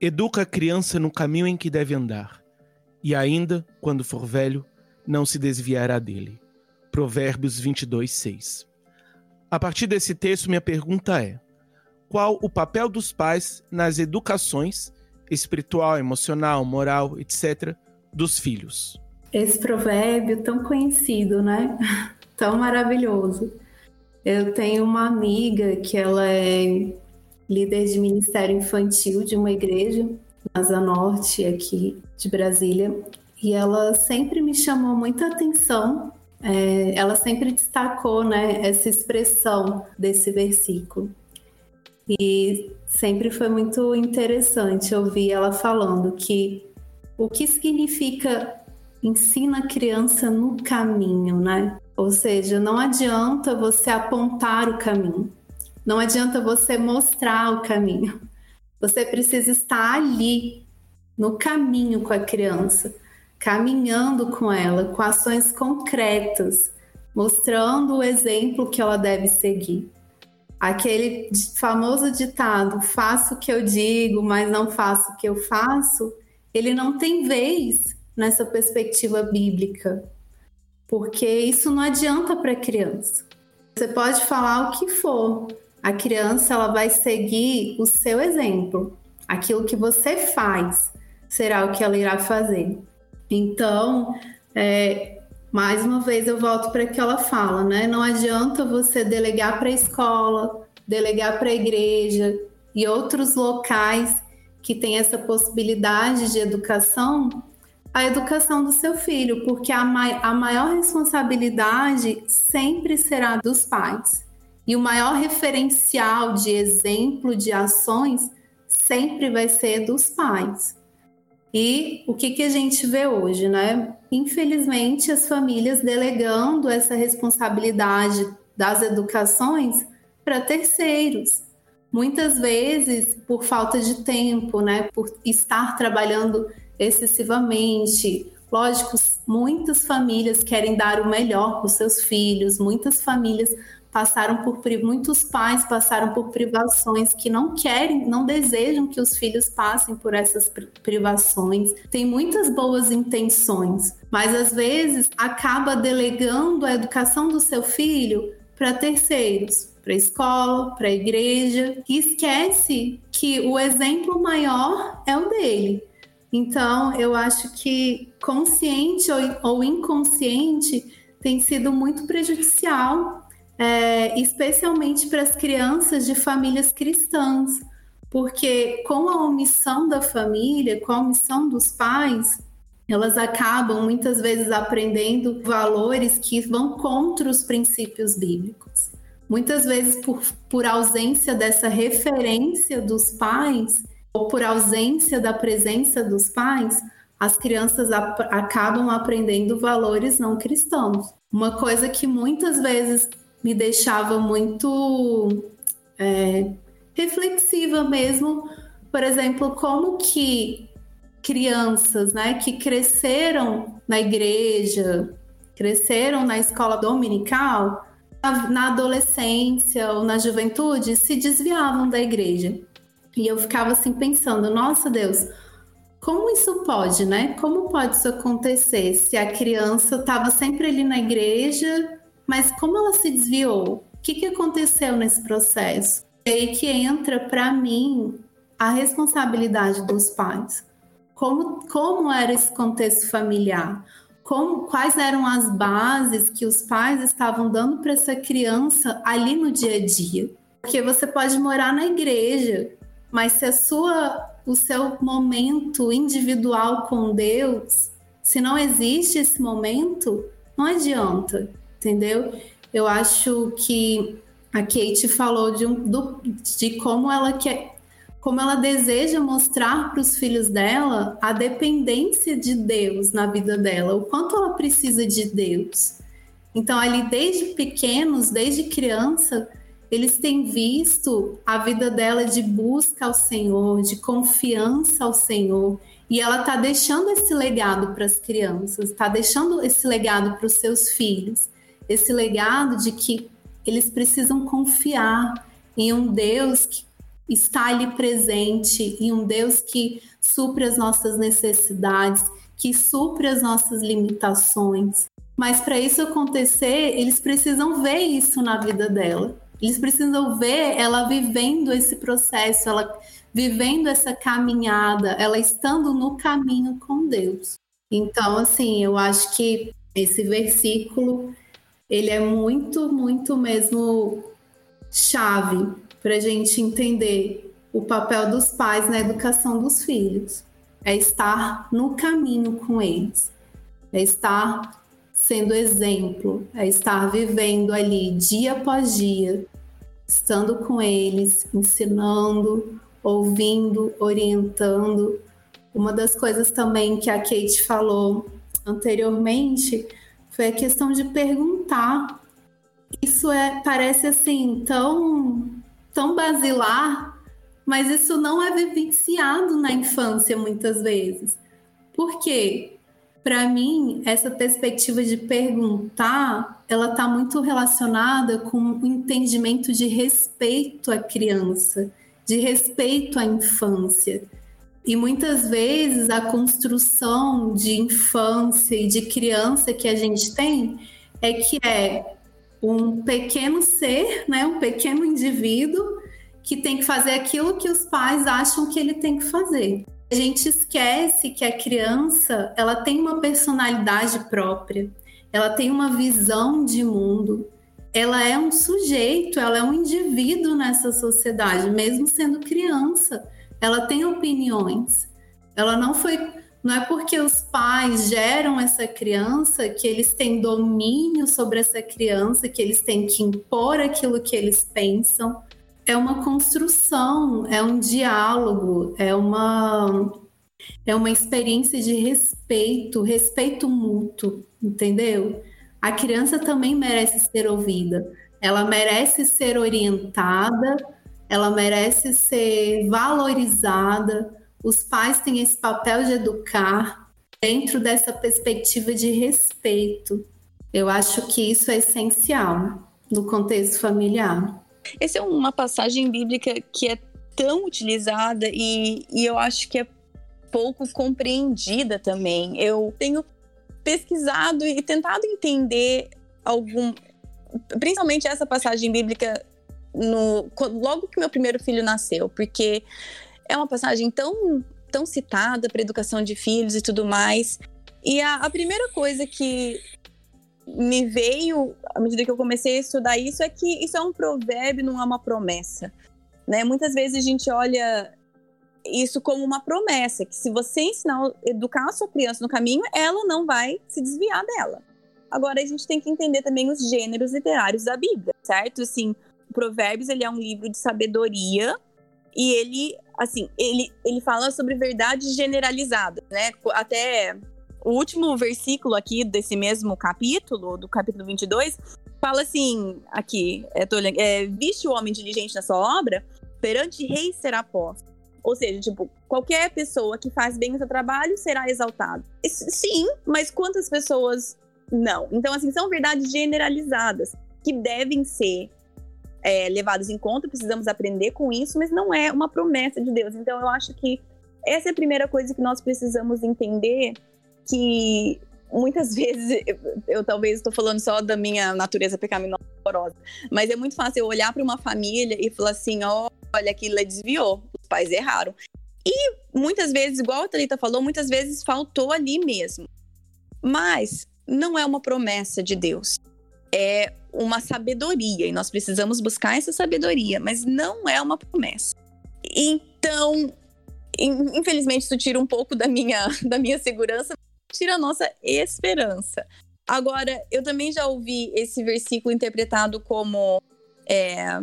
Educa a criança no caminho em que deve andar, e ainda, quando for velho, não se desviará dele. Provérbios 22, 6. A partir desse texto, minha pergunta é: qual o papel dos pais nas educações espiritual, emocional, moral, etc., dos filhos? esse provérbio tão conhecido, né? tão maravilhoso. Eu tenho uma amiga que ela é líder de ministério infantil de uma igreja na Asa Norte aqui de Brasília e ela sempre me chamou muita atenção. É, ela sempre destacou, né, essa expressão desse versículo e sempre foi muito interessante ouvir ela falando que o que significa ensina a criança no caminho, né? Ou seja, não adianta você apontar o caminho, não adianta você mostrar o caminho. Você precisa estar ali, no caminho com a criança, caminhando com ela, com ações concretas, mostrando o exemplo que ela deve seguir. Aquele famoso ditado: faço o que eu digo, mas não faço o que eu faço, ele não tem vez nessa perspectiva bíblica, porque isso não adianta para a criança. Você pode falar o que for, a criança ela vai seguir o seu exemplo. Aquilo que você faz será o que ela irá fazer. Então, é, mais uma vez eu volto para que ela fala, né? Não adianta você delegar para a escola, delegar para a igreja e outros locais que têm essa possibilidade de educação a educação do seu filho, porque a, mai a maior responsabilidade sempre será dos pais. E o maior referencial de exemplo de ações sempre vai ser dos pais. E o que, que a gente vê hoje, né? Infelizmente, as famílias delegando essa responsabilidade das educações para terceiros. Muitas vezes por falta de tempo, né? Por estar trabalhando excessivamente Lógico, muitas famílias querem dar o melhor para os seus filhos, muitas famílias passaram por muitos pais passaram por privações que não querem, não desejam que os filhos passem por essas privações. Tem muitas boas intenções, mas às vezes acaba delegando a educação do seu filho para terceiros, para a escola, para a igreja, e esquece que o exemplo maior é o dele. Então, eu acho que consciente ou, inconsciente tem sido muito prejudicial é, especialmente para as crianças de famílias cristãs, porque com a omissão da família, com a omissão dos pais, elas acabam muitas vezes aprendendo valores que vão contra os princípios bíblicos. Muitas vezes, por, por ausência dessa referência dos pais, ou por ausência da presença dos pais, as crianças ap acabam aprendendo valores não cristãos. Uma coisa que muitas vezes me deixava muito é, reflexiva mesmo. Por exemplo, como que crianças né, que cresceram na igreja, cresceram na escola dominical, na adolescência ou na juventude, se desviavam da igreja. E eu ficava assim pensando, nossa Deus, como isso pode, né? Como pode isso acontecer se a criança estava sempre ali na igreja, mas como ela se desviou? O que, que aconteceu nesse processo? É aí que entra, para mim, a responsabilidade dos pais. Como, como era esse contexto familiar? Como, quais eram as bases que os pais estavam dando para essa criança ali no dia a dia? Porque você pode morar na igreja, mas se a sua, o seu momento individual com Deus, se não existe esse momento, não adianta entendeu? Eu acho que a Kate falou de, um, do, de como ela quer, como ela deseja mostrar para os filhos dela a dependência de Deus na vida dela, o quanto ela precisa de Deus. Então, ali desde pequenos, desde criança, eles têm visto a vida dela de busca ao Senhor, de confiança ao Senhor. E ela está deixando esse legado para as crianças, está deixando esse legado para os seus filhos esse legado de que eles precisam confiar em um Deus que está ali presente, em um Deus que supre as nossas necessidades, que supre as nossas limitações. Mas para isso acontecer, eles precisam ver isso na vida dela. Eles precisam ver ela vivendo esse processo, ela vivendo essa caminhada, ela estando no caminho com Deus. Então, assim, eu acho que esse versículo ele é muito, muito mesmo chave para a gente entender o papel dos pais na educação dos filhos. É estar no caminho com eles, é estar sendo exemplo, é estar vivendo ali dia após dia, estando com eles, ensinando, ouvindo, orientando. Uma das coisas também que a Kate falou anteriormente foi a questão de perguntar. Isso é parece assim tão tão basilar, mas isso não é vivenciado na infância muitas vezes. Por quê? Para mim, essa perspectiva de perguntar, ela está muito relacionada com o entendimento de respeito à criança, de respeito à infância. E muitas vezes a construção de infância e de criança que a gente tem é que é um pequeno ser, né, um pequeno indivíduo que tem que fazer aquilo que os pais acham que ele tem que fazer. A gente esquece que a criança, ela tem uma personalidade própria, ela tem uma visão de mundo, ela é um sujeito, ela é um indivíduo nessa sociedade, mesmo sendo criança ela tem opiniões. Ela não foi. Não é porque os pais geram essa criança que eles têm domínio sobre essa criança, que eles têm que impor aquilo que eles pensam. É uma construção, é um diálogo, é uma é uma experiência de respeito, respeito mútuo, entendeu? A criança também merece ser ouvida, ela merece ser orientada, ela merece ser valorizada. Os pais têm esse papel de educar. dentro dessa perspectiva de respeito. Eu acho que isso é essencial no contexto familiar. Essa é uma passagem bíblica que é tão utilizada e, e eu acho que é pouco compreendida também. Eu tenho pesquisado e tentado entender algum, principalmente essa passagem bíblica no logo que meu primeiro filho nasceu, porque é uma passagem tão tão citada para educação de filhos e tudo mais. E a, a primeira coisa que me veio à medida que eu comecei a estudar isso é que isso é um provérbio, não é uma promessa. Né? Muitas vezes a gente olha isso como uma promessa, que se você ensinar, educar a sua criança no caminho, ela não vai se desviar dela. Agora a gente tem que entender também os gêneros literários da Bíblia, certo? Assim, Provérbios ele é um livro de sabedoria e ele, assim, ele, ele fala sobre verdades generalizadas, né? Até o último versículo aqui desse mesmo capítulo, do capítulo 22, fala assim, aqui, é, tô, é, viste o homem diligente na sua obra, perante reis será posto. Ou seja, tipo, qualquer pessoa que faz bem o seu trabalho será exaltado. Sim, mas quantas pessoas não? Então, assim, são verdades generalizadas que devem ser é, levadas em conta, precisamos aprender com isso, mas não é uma promessa de Deus. Então, eu acho que essa é a primeira coisa que nós precisamos entender que muitas vezes eu, eu talvez estou falando só da minha natureza pecaminosa, mas é muito fácil eu olhar para uma família e falar assim, oh, olha, aquilo desviou, os pais erraram. E muitas vezes, igual a Thalita falou, muitas vezes faltou ali mesmo. Mas não é uma promessa de Deus. É uma sabedoria e nós precisamos buscar essa sabedoria, mas não é uma promessa. Então, infelizmente isso tira um pouco da minha da minha segurança, tira a nossa esperança. Agora, eu também já ouvi esse versículo interpretado como é,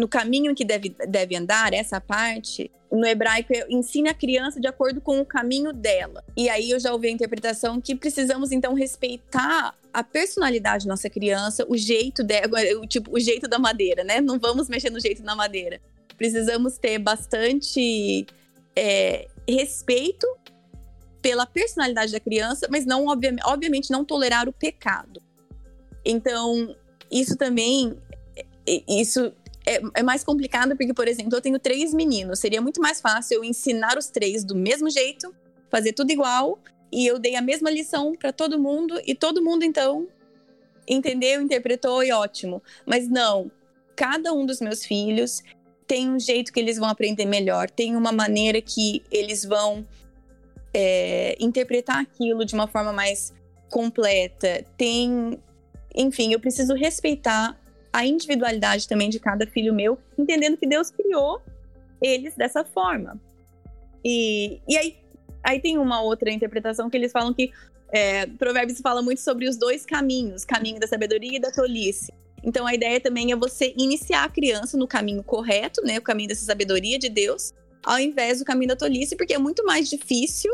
no caminho que deve, deve andar, essa parte, no hebraico, ensina a criança de acordo com o caminho dela. E aí eu já ouvi a interpretação que precisamos então respeitar a personalidade da nossa criança, o jeito dela, tipo, o jeito da madeira, né? Não vamos mexer no jeito da madeira. Precisamos ter bastante é, respeito pela personalidade da criança, mas não obviamente, não tolerar o pecado. Então, isso também isso é, é, mais complicado porque, por exemplo, eu tenho três meninos. Seria muito mais fácil eu ensinar os três do mesmo jeito, fazer tudo igual, e eu dei a mesma lição para todo mundo, e todo mundo, então, entendeu, interpretou e ótimo. Mas não, cada um dos meus filhos tem um jeito que eles vão aprender melhor, tem uma maneira que eles vão é, interpretar aquilo de uma forma mais completa. Tem. Enfim, eu preciso respeitar a individualidade também de cada filho meu, entendendo que Deus criou eles dessa forma. E, e aí, aí tem uma outra interpretação que eles falam que é, Provérbios fala muito sobre os dois caminhos, caminho da sabedoria e da tolice. Então a ideia também é você iniciar a criança no caminho correto, né, o caminho dessa sabedoria de Deus, ao invés do caminho da tolice, porque é muito mais difícil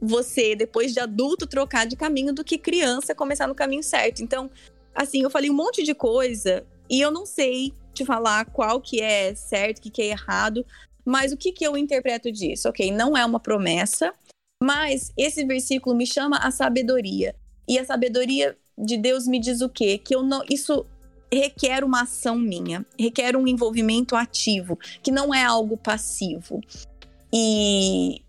você, depois de adulto, trocar de caminho do que criança começar no caminho certo. Então, assim, eu falei um monte de coisa e eu não sei te falar qual que é certo, o que, que é errado, mas o que, que eu interpreto disso? Ok, não é uma promessa, mas esse versículo me chama a sabedoria. E a sabedoria de Deus me diz o quê? Que eu não. Isso requer uma ação minha, requer um envolvimento ativo, que não é algo passivo. E,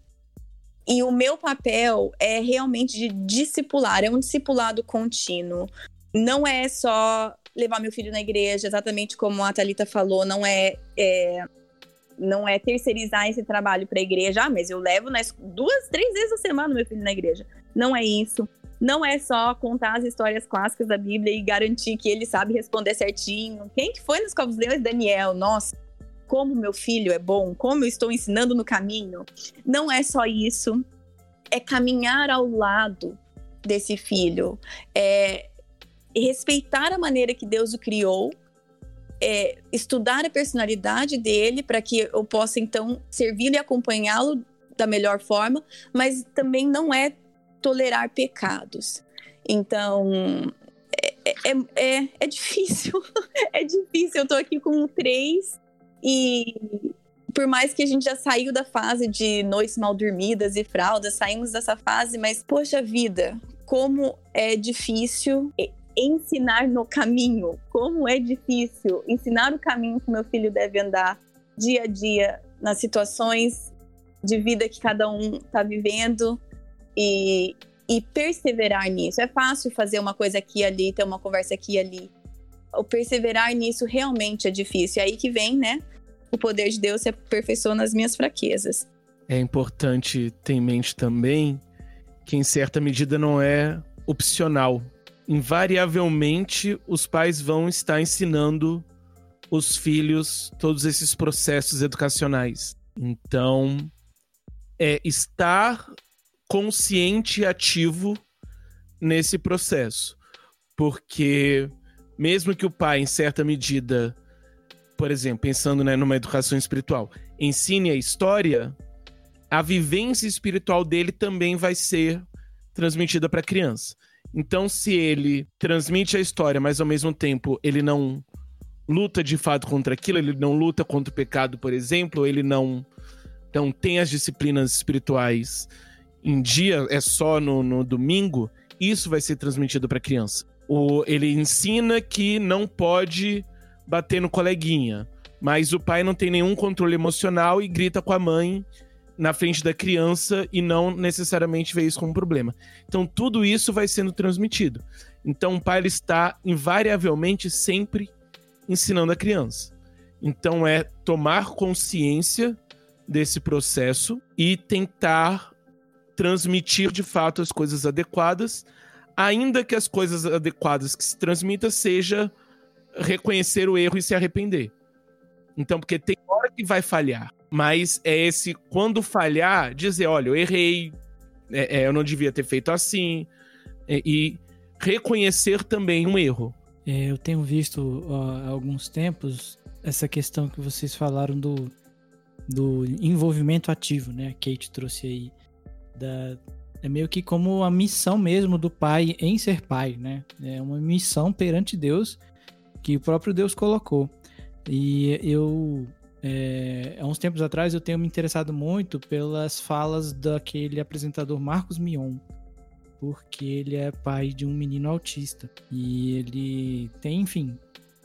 e o meu papel é realmente de discipular, é um discipulado contínuo. Não é só levar meu filho na igreja, exatamente como a Thalita falou, não é, é não é terceirizar esse trabalho para a igreja. Ah, mas eu levo nas duas, três vezes a semana meu filho na igreja. Não é isso não é só contar as histórias clássicas da Bíblia e garantir que ele sabe responder certinho. Quem que foi nos Covos Leões? Daniel. Nossa, como meu filho é bom, como eu estou ensinando no caminho. Não é só isso. É caminhar ao lado desse filho. É respeitar a maneira que Deus o criou. É estudar a personalidade dele para que eu possa então servi-lo e acompanhá-lo da melhor forma, mas também não é tolerar pecados. Então, é, é, é, é difícil. é difícil. Eu tô aqui com três e por mais que a gente já saiu da fase de noites mal dormidas e fraldas, saímos dessa fase, mas poxa vida, como é difícil ensinar no caminho, como é difícil ensinar o caminho que meu filho deve andar dia a dia nas situações de vida que cada um está vivendo e, e perseverar nisso. É fácil fazer uma coisa aqui e ali, ter uma conversa aqui e ali. O perseverar nisso realmente é difícil. É aí que vem, né? O poder de Deus se aperfeiçoa nas minhas fraquezas. É importante ter em mente também que, em certa medida, não é opcional. Invariavelmente, os pais vão estar ensinando os filhos todos esses processos educacionais. Então, é estar consciente e ativo nesse processo. Porque mesmo que o pai, em certa medida, por exemplo, pensando né, numa educação espiritual, ensine a história, a vivência espiritual dele também vai ser transmitida para a criança. Então, se ele transmite a história, mas ao mesmo tempo ele não luta de fato contra aquilo, ele não luta contra o pecado, por exemplo, ele não, não tem as disciplinas espirituais em dia, é só no, no domingo, isso vai ser transmitido para a criança. O, ele ensina que não pode bater no coleguinha, mas o pai não tem nenhum controle emocional e grita com a mãe na frente da criança e não necessariamente vê isso como um problema. Então tudo isso vai sendo transmitido. Então o pai está invariavelmente sempre ensinando a criança. Então é tomar consciência desse processo e tentar transmitir de fato as coisas adequadas, ainda que as coisas adequadas que se transmita seja reconhecer o erro e se arrepender. Então, porque tem hora que vai falhar, mas é esse quando falhar dizer, olha, eu errei, é, é, eu não devia ter feito assim é, e reconhecer também um erro. É, eu tenho visto há alguns tempos essa questão que vocês falaram do, do envolvimento ativo, né? A Kate trouxe aí. Da, é meio que como a missão mesmo do pai em ser pai, né? É uma missão perante Deus que o próprio Deus colocou. E eu, é, há uns tempos atrás, eu tenho me interessado muito pelas falas daquele apresentador Marcos Mion porque ele é pai de um menino autista. E ele tem, enfim,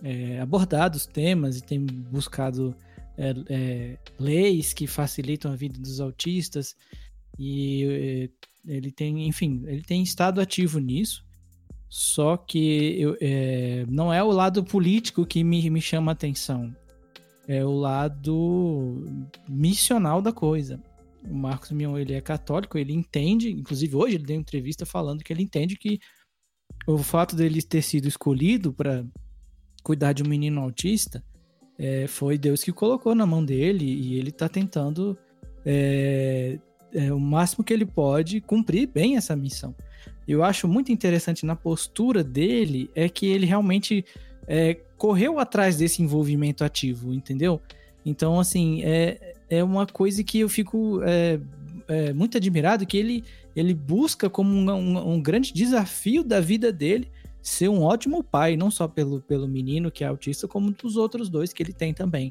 é, abordado os temas e tem buscado é, é, leis que facilitam a vida dos autistas. E é, ele tem, enfim, ele tem estado ativo nisso. Só que eu, é, não é o lado político que me, me chama a atenção. É o lado missional da coisa o Marcos Mion ele é católico, ele entende, inclusive hoje ele deu uma entrevista falando que ele entende que o fato dele ter sido escolhido para cuidar de um menino autista é, foi Deus que colocou na mão dele e ele está tentando é, é, o máximo que ele pode cumprir bem essa missão. Eu acho muito interessante na postura dele é que ele realmente é, correu atrás desse envolvimento ativo, entendeu? Então, assim, é, é uma coisa que eu fico é, é, muito admirado, que ele, ele busca como um, um, um, grande desafio da vida dele ser um ótimo pai, não só pelo, pelo menino que é autista, como dos outros dois que ele tem também.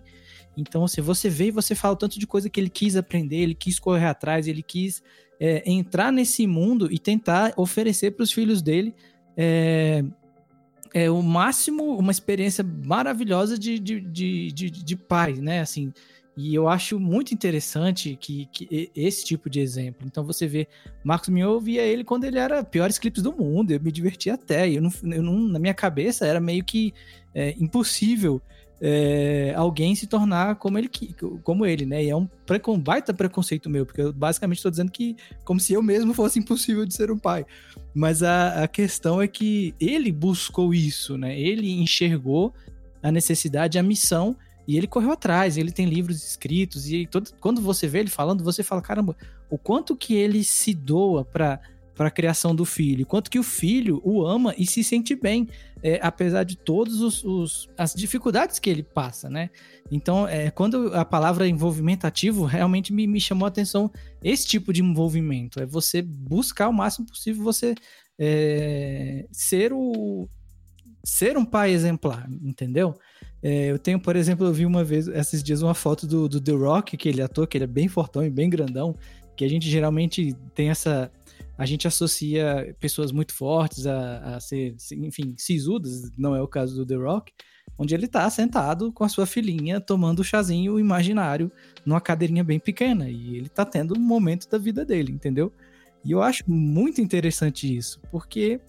Então, assim, você vê e você fala tanto de coisa que ele quis aprender, ele quis correr atrás, ele quis é, entrar nesse mundo e tentar oferecer para os filhos dele é, é o máximo, uma experiência maravilhosa de, de, de, de, de pai, né? Assim, e eu acho muito interessante que, que esse tipo de exemplo. Então você vê, Marcos Mion via ele quando ele era piores clipes do mundo, eu me divertia até. Eu não, eu não, na minha cabeça era meio que é, impossível é, alguém se tornar como ele, como ele, né? E é um, um baita preconceito meu, porque eu basicamente estou dizendo que como se eu mesmo fosse impossível de ser um pai. Mas a, a questão é que ele buscou isso, né? Ele enxergou a necessidade, a missão e ele correu atrás, ele tem livros escritos, e todo, quando você vê ele falando, você fala: caramba, o quanto que ele se doa para para a criação do filho, quanto que o filho o ama e se sente bem, é, apesar de todas os, os, as dificuldades que ele passa, né? Então, é, quando a palavra envolvimento ativo realmente me, me chamou a atenção esse tipo de envolvimento, é você buscar o máximo possível você é, ser o ser um pai exemplar, entendeu? É, eu tenho, por exemplo, eu vi uma vez, esses dias, uma foto do, do The Rock, que ele é ator, que ele é bem fortão e bem grandão, que a gente geralmente tem essa. A gente associa pessoas muito fortes a, a ser, enfim, sisudas, não é o caso do The Rock, onde ele tá sentado com a sua filhinha tomando chazinho imaginário numa cadeirinha bem pequena. E ele tá tendo um momento da vida dele, entendeu? E eu acho muito interessante isso, porque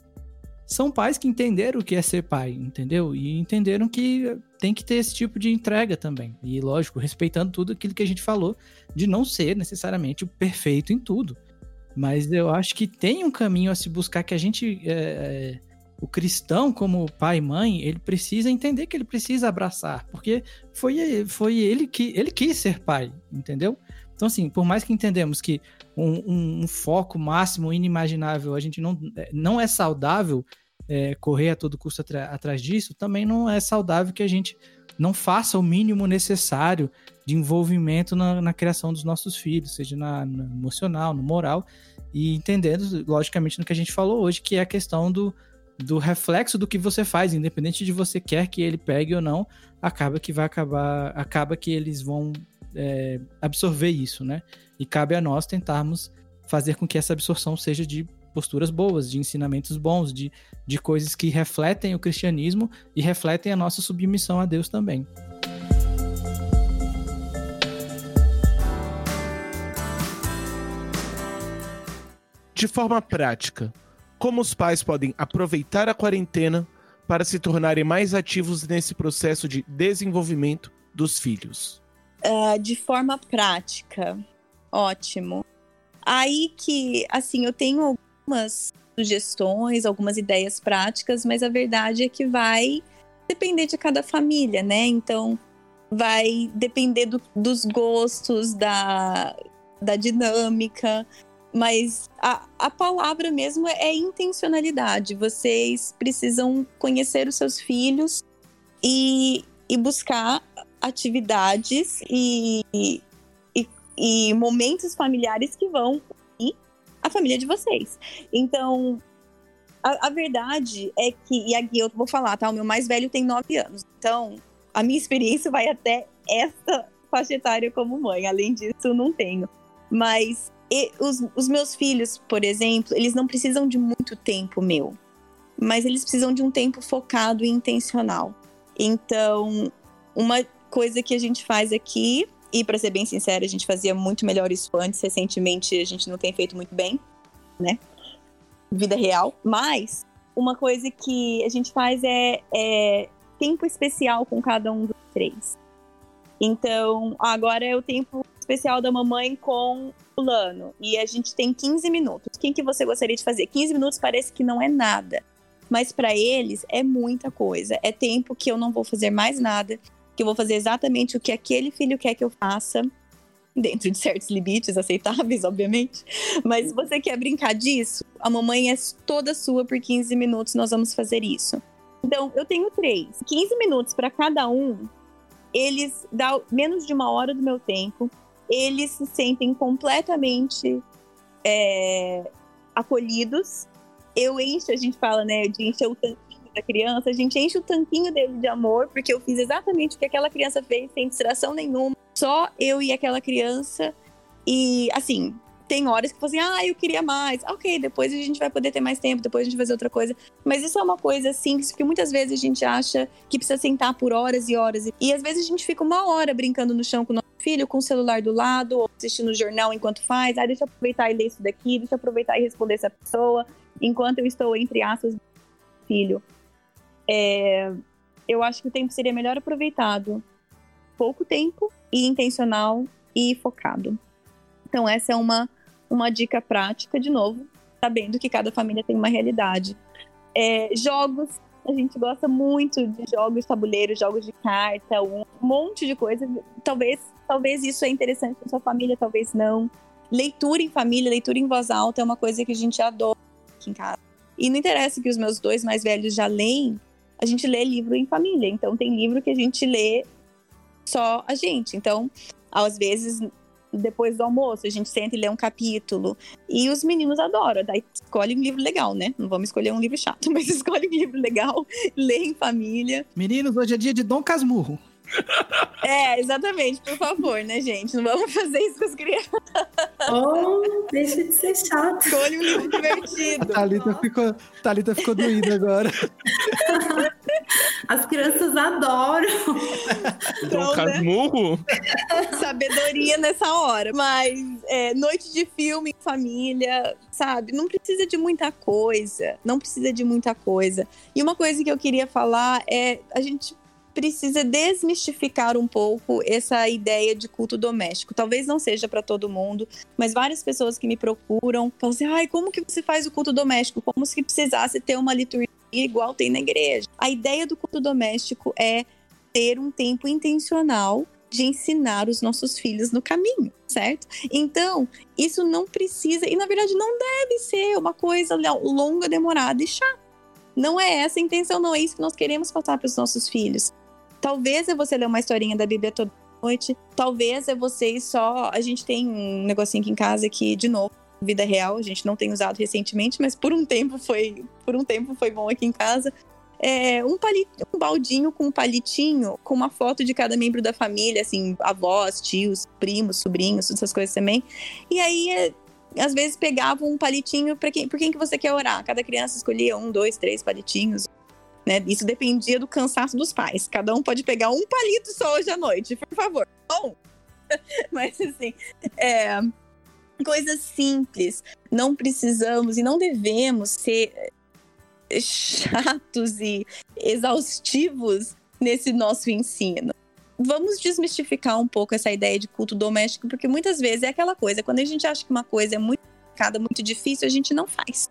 são pais que entenderam o que é ser pai, entendeu? E entenderam que tem que ter esse tipo de entrega também. E, lógico, respeitando tudo aquilo que a gente falou, de não ser necessariamente o perfeito em tudo. Mas eu acho que tem um caminho a se buscar que a gente. É, é o cristão, como pai e mãe, ele precisa entender que ele precisa abraçar, porque foi, foi ele que ele quis ser pai, entendeu? Então, assim, por mais que entendemos que um, um, um foco máximo, inimaginável, a gente não, é, não é saudável é, correr a todo custo atrás disso, também não é saudável que a gente não faça o mínimo necessário de envolvimento na, na criação dos nossos filhos, seja na, no emocional, no moral, e entendendo, logicamente, no que a gente falou hoje, que é a questão do, do reflexo do que você faz, independente de você quer que ele pegue ou não, acaba que vai acabar, acaba que eles vão é, absorver isso, né? E cabe a nós tentarmos fazer com que essa absorção seja de posturas boas, de ensinamentos bons, de, de coisas que refletem o cristianismo e refletem a nossa submissão a Deus também. De forma prática, como os pais podem aproveitar a quarentena para se tornarem mais ativos nesse processo de desenvolvimento dos filhos? Uh, de forma prática, ótimo. Aí que, assim, eu tenho algumas sugestões, algumas ideias práticas, mas a verdade é que vai depender de cada família, né? Então, vai depender do, dos gostos, da, da dinâmica, mas a, a palavra mesmo é intencionalidade. Vocês precisam conhecer os seus filhos e, e buscar atividades e, e, e momentos familiares que vão a família de vocês. Então, a, a, verdade é que, e aqui eu vou falar, tá? O meu mais velho tem nove anos. Então, a minha experiência vai até essa faixa etária como mãe. Além disso, não tenho. Mas e, os, os meus filhos, por exemplo, eles não precisam de muito tempo meu. Mas eles precisam de um tempo focado e intencional. Então, uma coisa que a gente faz aqui e para ser bem sincera, a gente fazia muito melhor isso antes. Recentemente a gente não tem feito muito bem, né? Vida real. Mas uma coisa que a gente faz é, é tempo especial com cada um dos três. Então, agora é o tempo especial da mamãe com o Lano. E a gente tem 15 minutos. Quem que você gostaria de fazer? 15 minutos parece que não é nada. Mas para eles é muita coisa. É tempo que eu não vou fazer mais nada que eu vou fazer exatamente o que aquele filho quer que eu faça, dentro de certos limites aceitáveis, obviamente. Mas se você quer brincar disso, a mamãe é toda sua por 15 minutos, nós vamos fazer isso. Então, eu tenho três. 15 minutos para cada um, eles dão menos de uma hora do meu tempo, eles se sentem completamente é, acolhidos. Eu encho, a gente fala, né, de encher o tanque da criança, a gente enche o tanquinho dele de amor, porque eu fiz exatamente o que aquela criança fez, sem distração nenhuma, só eu e aquela criança. E assim, tem horas que você assim, ah, eu queria mais. Ok, depois a gente vai poder ter mais tempo, depois a gente vai fazer outra coisa. Mas isso é uma coisa simples, porque muitas vezes a gente acha que precisa sentar por horas e horas. E às vezes a gente fica uma hora brincando no chão com o nosso filho, com o celular do lado, ou assistindo o jornal enquanto faz. Ah, deixa eu aproveitar e ler isso daqui, deixa eu aproveitar e responder essa pessoa, enquanto eu estou, entre aspas, filho. É, eu acho que o tempo seria melhor aproveitado. Pouco tempo e intencional e focado. Então, essa é uma, uma dica prática, de novo, sabendo que cada família tem uma realidade. É, jogos, a gente gosta muito de jogos de tabuleiro, jogos de carta, um monte de coisa. Talvez, talvez isso é interessante para sua família, talvez não. Leitura em família, leitura em voz alta é uma coisa que a gente adora aqui em casa. E não interessa que os meus dois mais velhos já leem, a gente lê livro em família. Então, tem livro que a gente lê só a gente. Então, às vezes, depois do almoço, a gente senta e lê um capítulo. E os meninos adoram. Daí escolhe um livro legal, né? Não vamos escolher um livro chato, mas escolhe um livro legal, lê em família. Meninos, hoje é dia de Dom Casmurro. É, exatamente, por favor, né, gente? Não vamos fazer isso com as crianças. Oh, deixa de ser chato. Escolhe um livro divertido. A Thalita ficou, Thalita ficou doída agora. As crianças adoram. Dom Então, né? Casmurro? sabedoria nessa hora. Mas é, noite de filme família, sabe? Não precisa de muita coisa. Não precisa de muita coisa. E uma coisa que eu queria falar é a gente precisa desmistificar um pouco essa ideia de culto doméstico. Talvez não seja para todo mundo, mas várias pessoas que me procuram falam assim: ai, como que você faz o culto doméstico? Como se precisasse ter uma liturgia igual tem na igreja. A ideia do culto doméstico é ter um tempo intencional de ensinar os nossos filhos no caminho, certo? Então, isso não precisa, e na verdade não deve ser uma coisa longa, demorada e chata. Não é essa a intenção, não é isso que nós queremos passar para os nossos filhos. Talvez é você ler uma historinha da Bíblia toda noite, talvez é vocês só. A gente tem um negocinho aqui em casa que, de novo, vida real, a gente não tem usado recentemente, mas por um tempo foi, por um tempo foi bom aqui em casa. É, um, um baldinho com um palitinho, com uma foto de cada membro da família, assim, avós, tios, primos, sobrinhos, essas coisas também. E aí, é, às vezes pegava um palitinho para quem, por quem que você quer orar. Cada criança escolhia um, dois, três palitinhos. Né? Isso dependia do cansaço dos pais. Cada um pode pegar um palito só hoje à noite, por favor. Bom, mas assim, é, coisas simples. Não precisamos e não devemos ser chatos e exaustivos nesse nosso ensino. Vamos desmistificar um pouco essa ideia de culto doméstico, porque muitas vezes é aquela coisa, quando a gente acha que uma coisa é muito complicada, muito difícil, a gente não faz.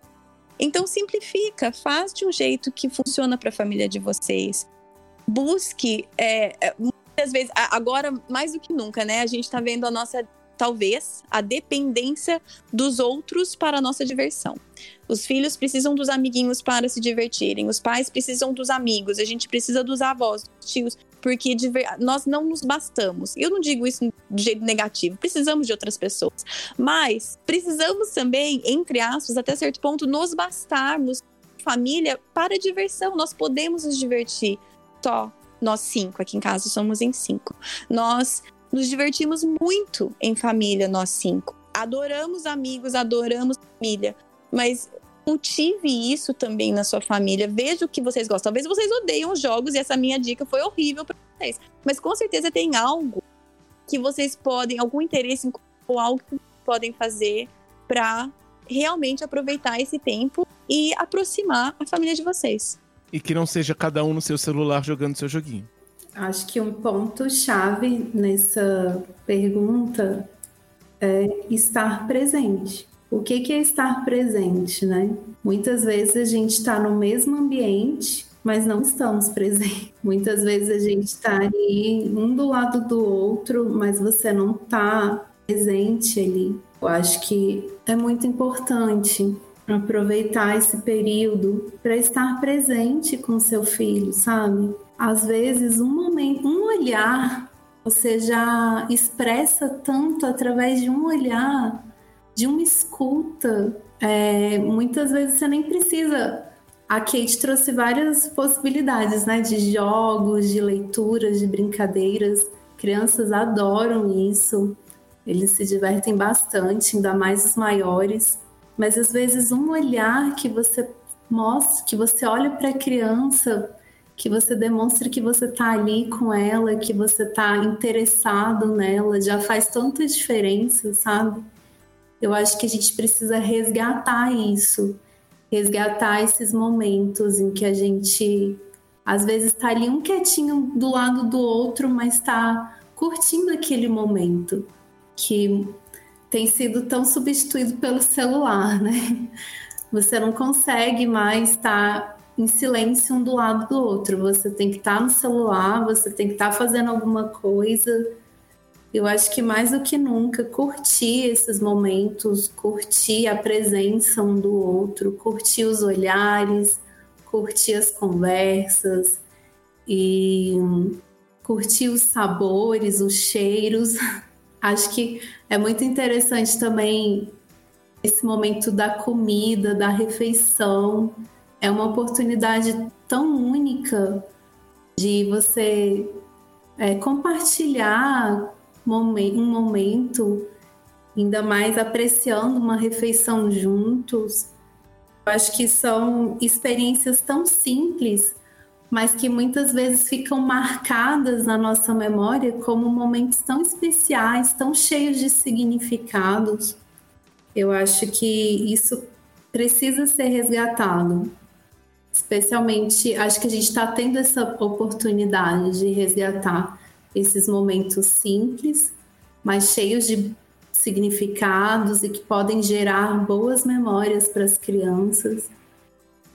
Então simplifica, faz de um jeito que funciona para a família de vocês. Busque, é, muitas vezes, agora mais do que nunca, né? A gente está vendo a nossa talvez, a dependência dos outros para a nossa diversão. Os filhos precisam dos amiguinhos para se divertirem, os pais precisam dos amigos, a gente precisa dos avós, dos tios, porque nós não nos bastamos. Eu não digo isso de jeito negativo, precisamos de outras pessoas, mas precisamos também, entre aspas, até certo ponto, nos bastarmos, família, para diversão. Nós podemos nos divertir só nós cinco, aqui em casa somos em cinco. Nós nos divertimos muito em família, nós cinco. Adoramos amigos, adoramos família. Mas cultive isso também na sua família. Veja o que vocês gostam. Talvez vocês odeiam jogos e essa minha dica foi horrível para vocês. Mas com certeza tem algo que vocês podem, algum interesse em ou algo que podem fazer para realmente aproveitar esse tempo e aproximar a família de vocês. E que não seja cada um no seu celular jogando seu joguinho. Acho que um ponto-chave nessa pergunta é estar presente. O que, é estar presente, né? Muitas vezes a gente está no mesmo ambiente, mas não estamos presentes. Muitas vezes a gente está ali um do lado do outro, mas você não está presente ali. Eu acho que é muito importante aproveitar esse período para estar presente com seu filho, sabe? Às vezes, um momento, um olhar, você já expressa tanto através de um olhar, de uma escuta. É, muitas vezes você nem precisa. A Kate trouxe várias possibilidades, né? De jogos, de leituras, de brincadeiras. Crianças adoram isso. Eles se divertem bastante, ainda mais os maiores. Mas às vezes um olhar que você mostra, que você olha para a criança que você demonstre que você está ali com ela, que você está interessado nela, já faz tanta diferença, sabe? Eu acho que a gente precisa resgatar isso, resgatar esses momentos em que a gente às vezes está ali um quietinho do lado do outro, mas está curtindo aquele momento que tem sido tão substituído pelo celular, né? Você não consegue mais estar tá em silêncio um do lado do outro. Você tem que estar tá no celular, você tem que estar tá fazendo alguma coisa. Eu acho que mais do que nunca, curtir esses momentos, curtir a presença um do outro, curtir os olhares, curtir as conversas e curtir os sabores, os cheiros. Acho que é muito interessante também esse momento da comida, da refeição. É uma oportunidade tão única de você é, compartilhar um momento, ainda mais apreciando uma refeição juntos. Eu acho que são experiências tão simples, mas que muitas vezes ficam marcadas na nossa memória como momentos tão especiais, tão cheios de significados. Eu acho que isso precisa ser resgatado. Especialmente, acho que a gente está tendo essa oportunidade de resgatar esses momentos simples, mas cheios de significados e que podem gerar boas memórias para as crianças.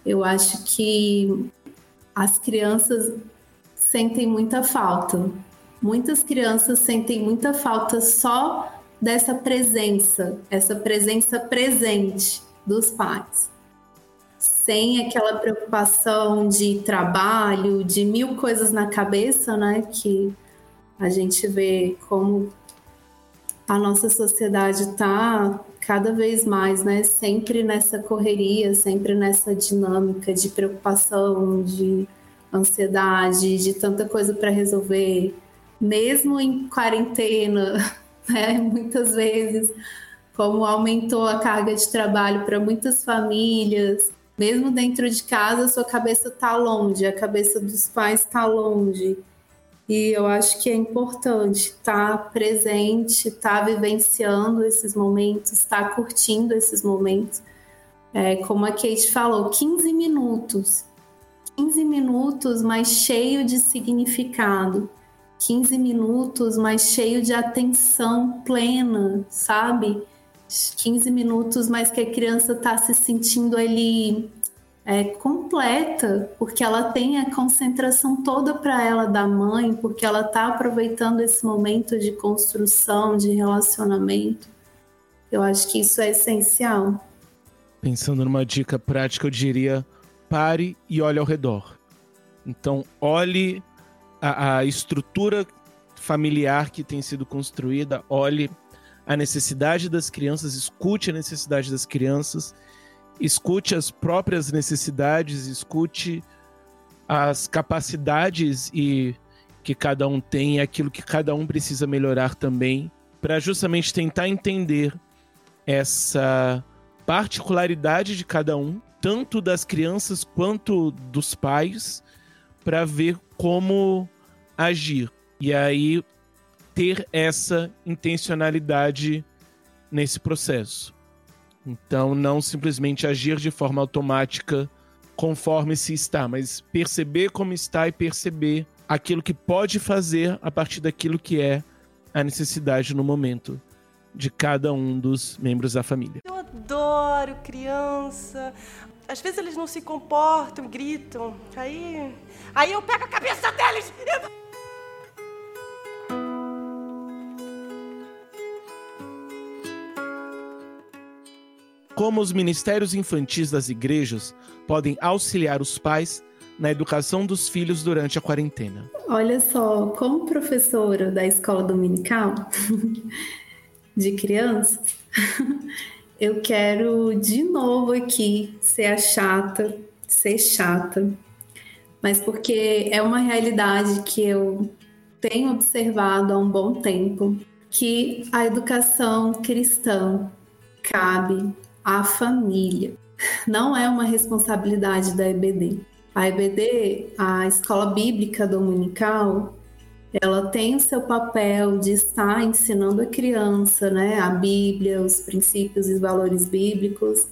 Eu acho que as crianças sentem muita falta. Muitas crianças sentem muita falta só dessa presença, essa presença presente dos pais. Sem aquela preocupação de trabalho, de mil coisas na cabeça, né? Que a gente vê como a nossa sociedade está cada vez mais, né? Sempre nessa correria, sempre nessa dinâmica de preocupação, de ansiedade, de tanta coisa para resolver, mesmo em quarentena, né? Muitas vezes, como aumentou a carga de trabalho para muitas famílias, mesmo dentro de casa, sua cabeça está longe, a cabeça dos pais está longe. E eu acho que é importante estar presente, estar vivenciando esses momentos, estar curtindo esses momentos. É, como a Kate falou, 15 minutos. 15 minutos, mas cheio de significado. 15 minutos, mas cheio de atenção plena, sabe? 15 minutos, mas que a criança está se sentindo ali é, completa, porque ela tem a concentração toda para ela da mãe, porque ela está aproveitando esse momento de construção, de relacionamento. Eu acho que isso é essencial. Pensando numa dica prática, eu diria: pare e olhe ao redor. Então, olhe a, a estrutura familiar que tem sido construída, olhe a necessidade das crianças, escute a necessidade das crianças escute as próprias necessidades, escute as capacidades e que cada um tem, aquilo que cada um precisa melhorar também, para justamente tentar entender essa particularidade de cada um, tanto das crianças quanto dos pais, para ver como agir. E aí ter essa intencionalidade nesse processo. Então, não simplesmente agir de forma automática conforme se está, mas perceber como está e perceber aquilo que pode fazer a partir daquilo que é a necessidade no momento de cada um dos membros da família. Eu adoro criança. Às vezes eles não se comportam, gritam. Aí, aí eu pego a cabeça deles e como os ministérios infantis das igrejas podem auxiliar os pais na educação dos filhos durante a quarentena. Olha só, como professora da escola dominical de crianças, eu quero de novo aqui ser a chata, ser chata, mas porque é uma realidade que eu tenho observado há um bom tempo que a educação cristã cabe à família. Não é uma responsabilidade da EBD. A EBD, a Escola Bíblica Dominical, ela tem o seu papel de estar ensinando a criança, né, a Bíblia, os princípios e valores bíblicos,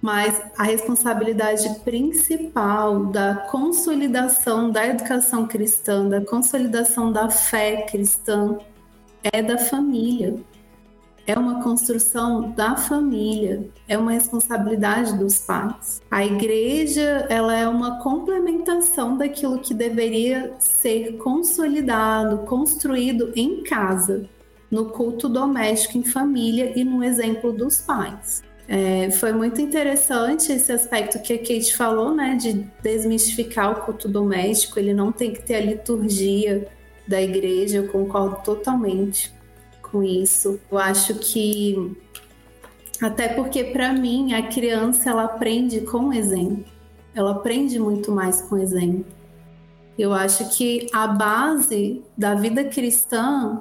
mas a responsabilidade principal da consolidação da educação cristã, da consolidação da fé cristã é da família é uma construção da família, é uma responsabilidade dos pais. A igreja, ela é uma complementação daquilo que deveria ser consolidado, construído em casa, no culto doméstico em família e no exemplo dos pais. É, foi muito interessante esse aspecto que a Kate falou, né, de desmistificar o culto doméstico. Ele não tem que ter a liturgia da igreja, eu concordo totalmente com isso. Eu acho que até porque para mim a criança ela aprende com exemplo. Ela aprende muito mais com exemplo. Eu acho que a base da vida cristã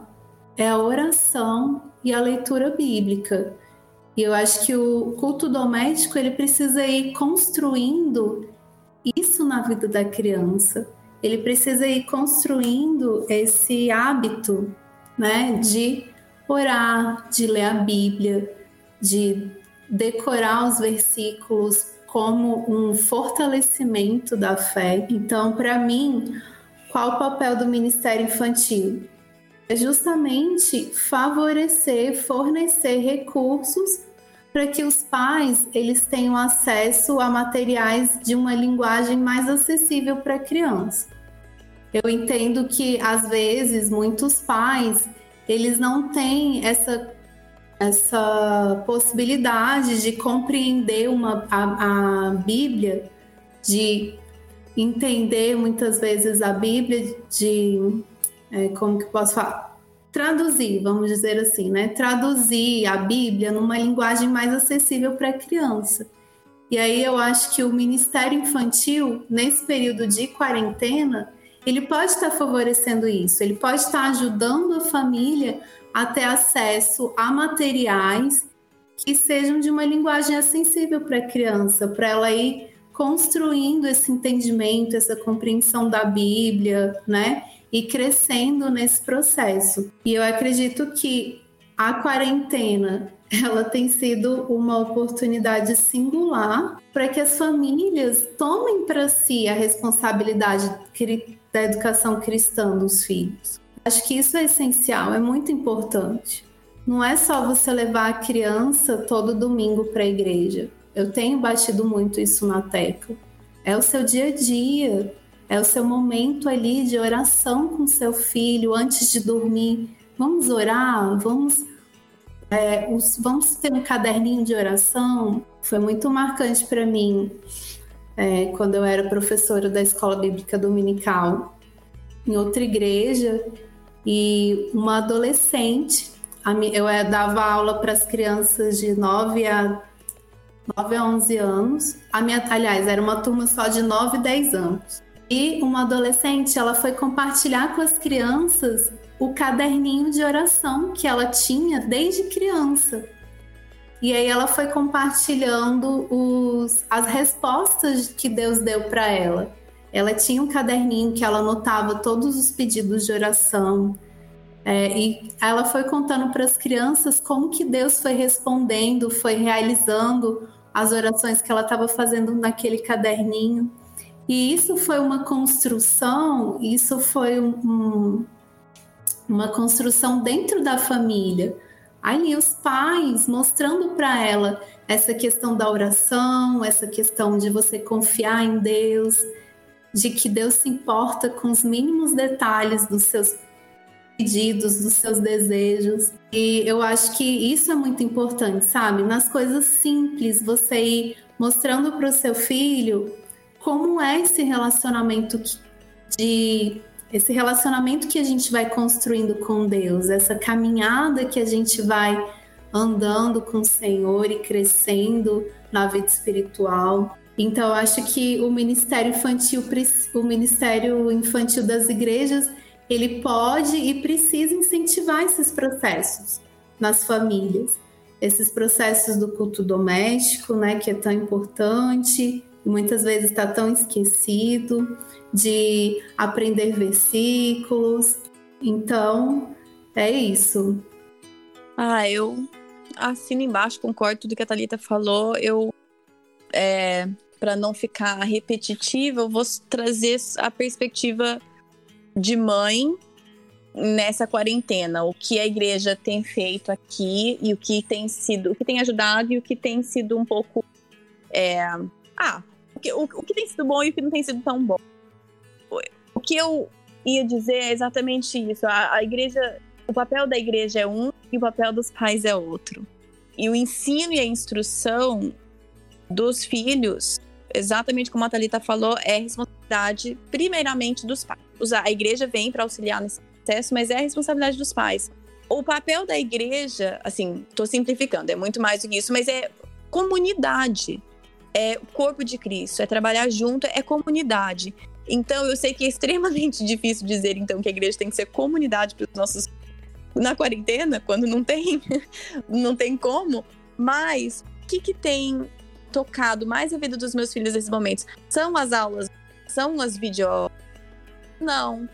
é a oração e a leitura bíblica. E eu acho que o culto doméstico ele precisa ir construindo isso na vida da criança. Ele precisa ir construindo esse hábito, né, de orar, de ler a Bíblia, de decorar os versículos como um fortalecimento da fé. Então, para mim, qual o papel do ministério infantil? É justamente favorecer, fornecer recursos para que os pais eles tenham acesso a materiais de uma linguagem mais acessível para a criança. Eu entendo que às vezes muitos pais eles não têm essa essa possibilidade de compreender uma, a, a Bíblia, de entender muitas vezes a Bíblia, de é, como que posso falar? Traduzir, vamos dizer assim, né? Traduzir a Bíblia numa linguagem mais acessível para a criança. E aí eu acho que o Ministério Infantil, nesse período de quarentena, ele pode estar favorecendo isso, ele pode estar ajudando a família a ter acesso a materiais que sejam de uma linguagem acessível para a criança, para ela ir construindo esse entendimento, essa compreensão da Bíblia, né? E crescendo nesse processo. E eu acredito que a quarentena ela tem sido uma oportunidade singular para que as famílias tomem para si a responsabilidade da educação cristã dos filhos. Acho que isso é essencial, é muito importante. Não é só você levar a criança todo domingo para a igreja. Eu tenho batido muito isso na tecla. É o seu dia a dia, é o seu momento ali de oração com seu filho antes de dormir. Vamos orar, vamos, é, os, vamos ter um caderninho de oração. Foi muito marcante para mim é, quando eu era professora da escola bíblica dominical em outra igreja e uma adolescente. Eu eh, dava aula para as crianças de 9 a, 9 a 11 anos. A minha, aliás, era uma turma só de 9 e 10 anos. E uma adolescente, ela foi compartilhar com as crianças o caderninho de oração que ela tinha desde criança. E aí ela foi compartilhando os, as respostas que Deus deu para ela. Ela tinha um caderninho que ela anotava todos os pedidos de oração. É, e ela foi contando para as crianças como que Deus foi respondendo, foi realizando as orações que ela estava fazendo naquele caderninho. E isso foi uma construção, isso foi um, um, uma construção dentro da família. Ali os pais mostrando para ela essa questão da oração, essa questão de você confiar em Deus, de que Deus se importa com os mínimos detalhes dos seus pedidos, dos seus desejos. E eu acho que isso é muito importante, sabe? Nas coisas simples, você ir mostrando para o seu filho como é esse relacionamento de esse relacionamento que a gente vai construindo com Deus, essa caminhada que a gente vai andando com o Senhor e crescendo na vida espiritual. Então, eu acho que o Ministério Infantil, o Ministério Infantil das igrejas, ele pode e precisa incentivar esses processos nas famílias. Esses processos do culto doméstico, né, que é tão importante, muitas vezes está tão esquecido, de aprender versículos. Então, é isso. Ah, eu assino embaixo, concordo tudo que a Thalita falou. Eu é, para não ficar repetitiva, eu vou trazer a perspectiva de mãe nessa quarentena, o que a igreja tem feito aqui e o que tem sido, o que tem ajudado e o que tem sido um pouco, é, ah, que, o, o que tem sido bom e o que não tem sido tão bom. O que eu ia dizer é exatamente isso. A, a igreja, o papel da igreja é um e o papel dos pais é outro. E o ensino e a instrução dos filhos exatamente como a Thalita falou, é responsabilidade primeiramente dos pais. A igreja vem para auxiliar nesse processo, mas é a responsabilidade dos pais. o papel da igreja, assim, tô simplificando, é muito mais do que isso, mas é comunidade. É corpo de Cristo, é trabalhar junto, é comunidade. Então, eu sei que é extremamente difícil dizer, então, que a igreja tem que ser comunidade para os nossos na quarentena, quando não tem, não tem como. Mas o que, que tem tocado mais a vida dos meus filhos nesses momentos? São as aulas, são as vídeos. Não.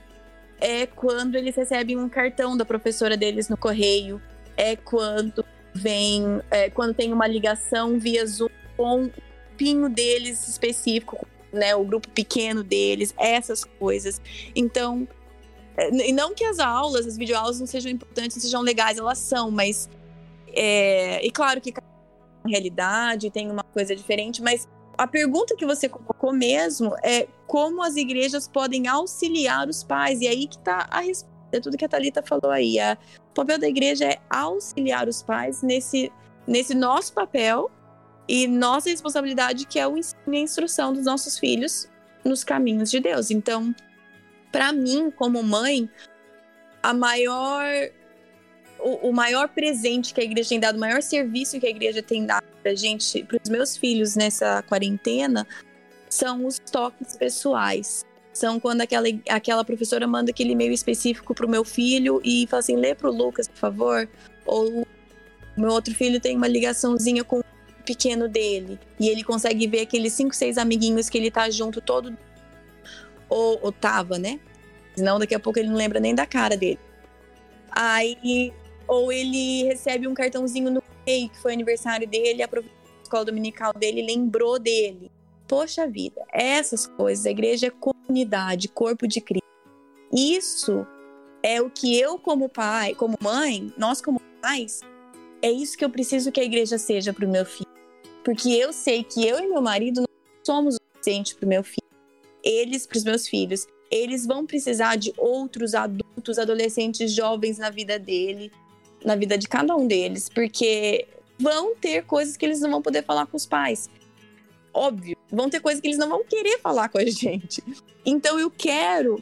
É quando eles recebem um cartão da professora deles no correio. É quando vem, é quando tem uma ligação via Zoom com o pinho deles específico, né? O grupo pequeno deles, essas coisas. Então, é, e não que as aulas, as videoaulas não sejam importantes, sejam legais, elas são, mas. É, e claro que cada realidade tem uma coisa diferente, mas a pergunta que você colocou mesmo é como as igrejas podem auxiliar os pais. E aí que está a resposta. É tudo que a Thalita falou aí. A, o papel da igreja é auxiliar os pais nesse, nesse nosso papel e nossa responsabilidade, que é o ensino e a instrução dos nossos filhos nos caminhos de Deus. Então, para mim, como mãe, a maior o, o, maior presente que a igreja tem dado, o maior serviço que a igreja tem dado pra gente, pros meus filhos nessa quarentena, são os toques pessoais. São quando aquela, aquela professora manda aquele e-mail específico pro meu filho e fala assim: lê pro Lucas, por favor. Ou meu outro filho tem uma ligaçãozinha com pequeno dele. E ele consegue ver aqueles cinco, seis amiguinhos que ele tá junto todo ou, ou tava, né? Senão daqui a pouco ele não lembra nem da cara dele. Aí, ou ele recebe um cartãozinho no correio, que foi aniversário dele, a escola dominical dele lembrou dele. Poxa vida, essas coisas, a igreja é comunidade, corpo de Cristo. Isso é o que eu, como pai, como mãe, nós como pais, é isso que eu preciso que a igreja seja para o meu filho. Porque eu sei que eu e meu marido não somos o suficiente para o meu filho eles, para os meus filhos, eles vão precisar de outros adultos, adolescentes, jovens na vida dele, na vida de cada um deles, porque vão ter coisas que eles não vão poder falar com os pais. Óbvio, vão ter coisas que eles não vão querer falar com a gente. Então eu quero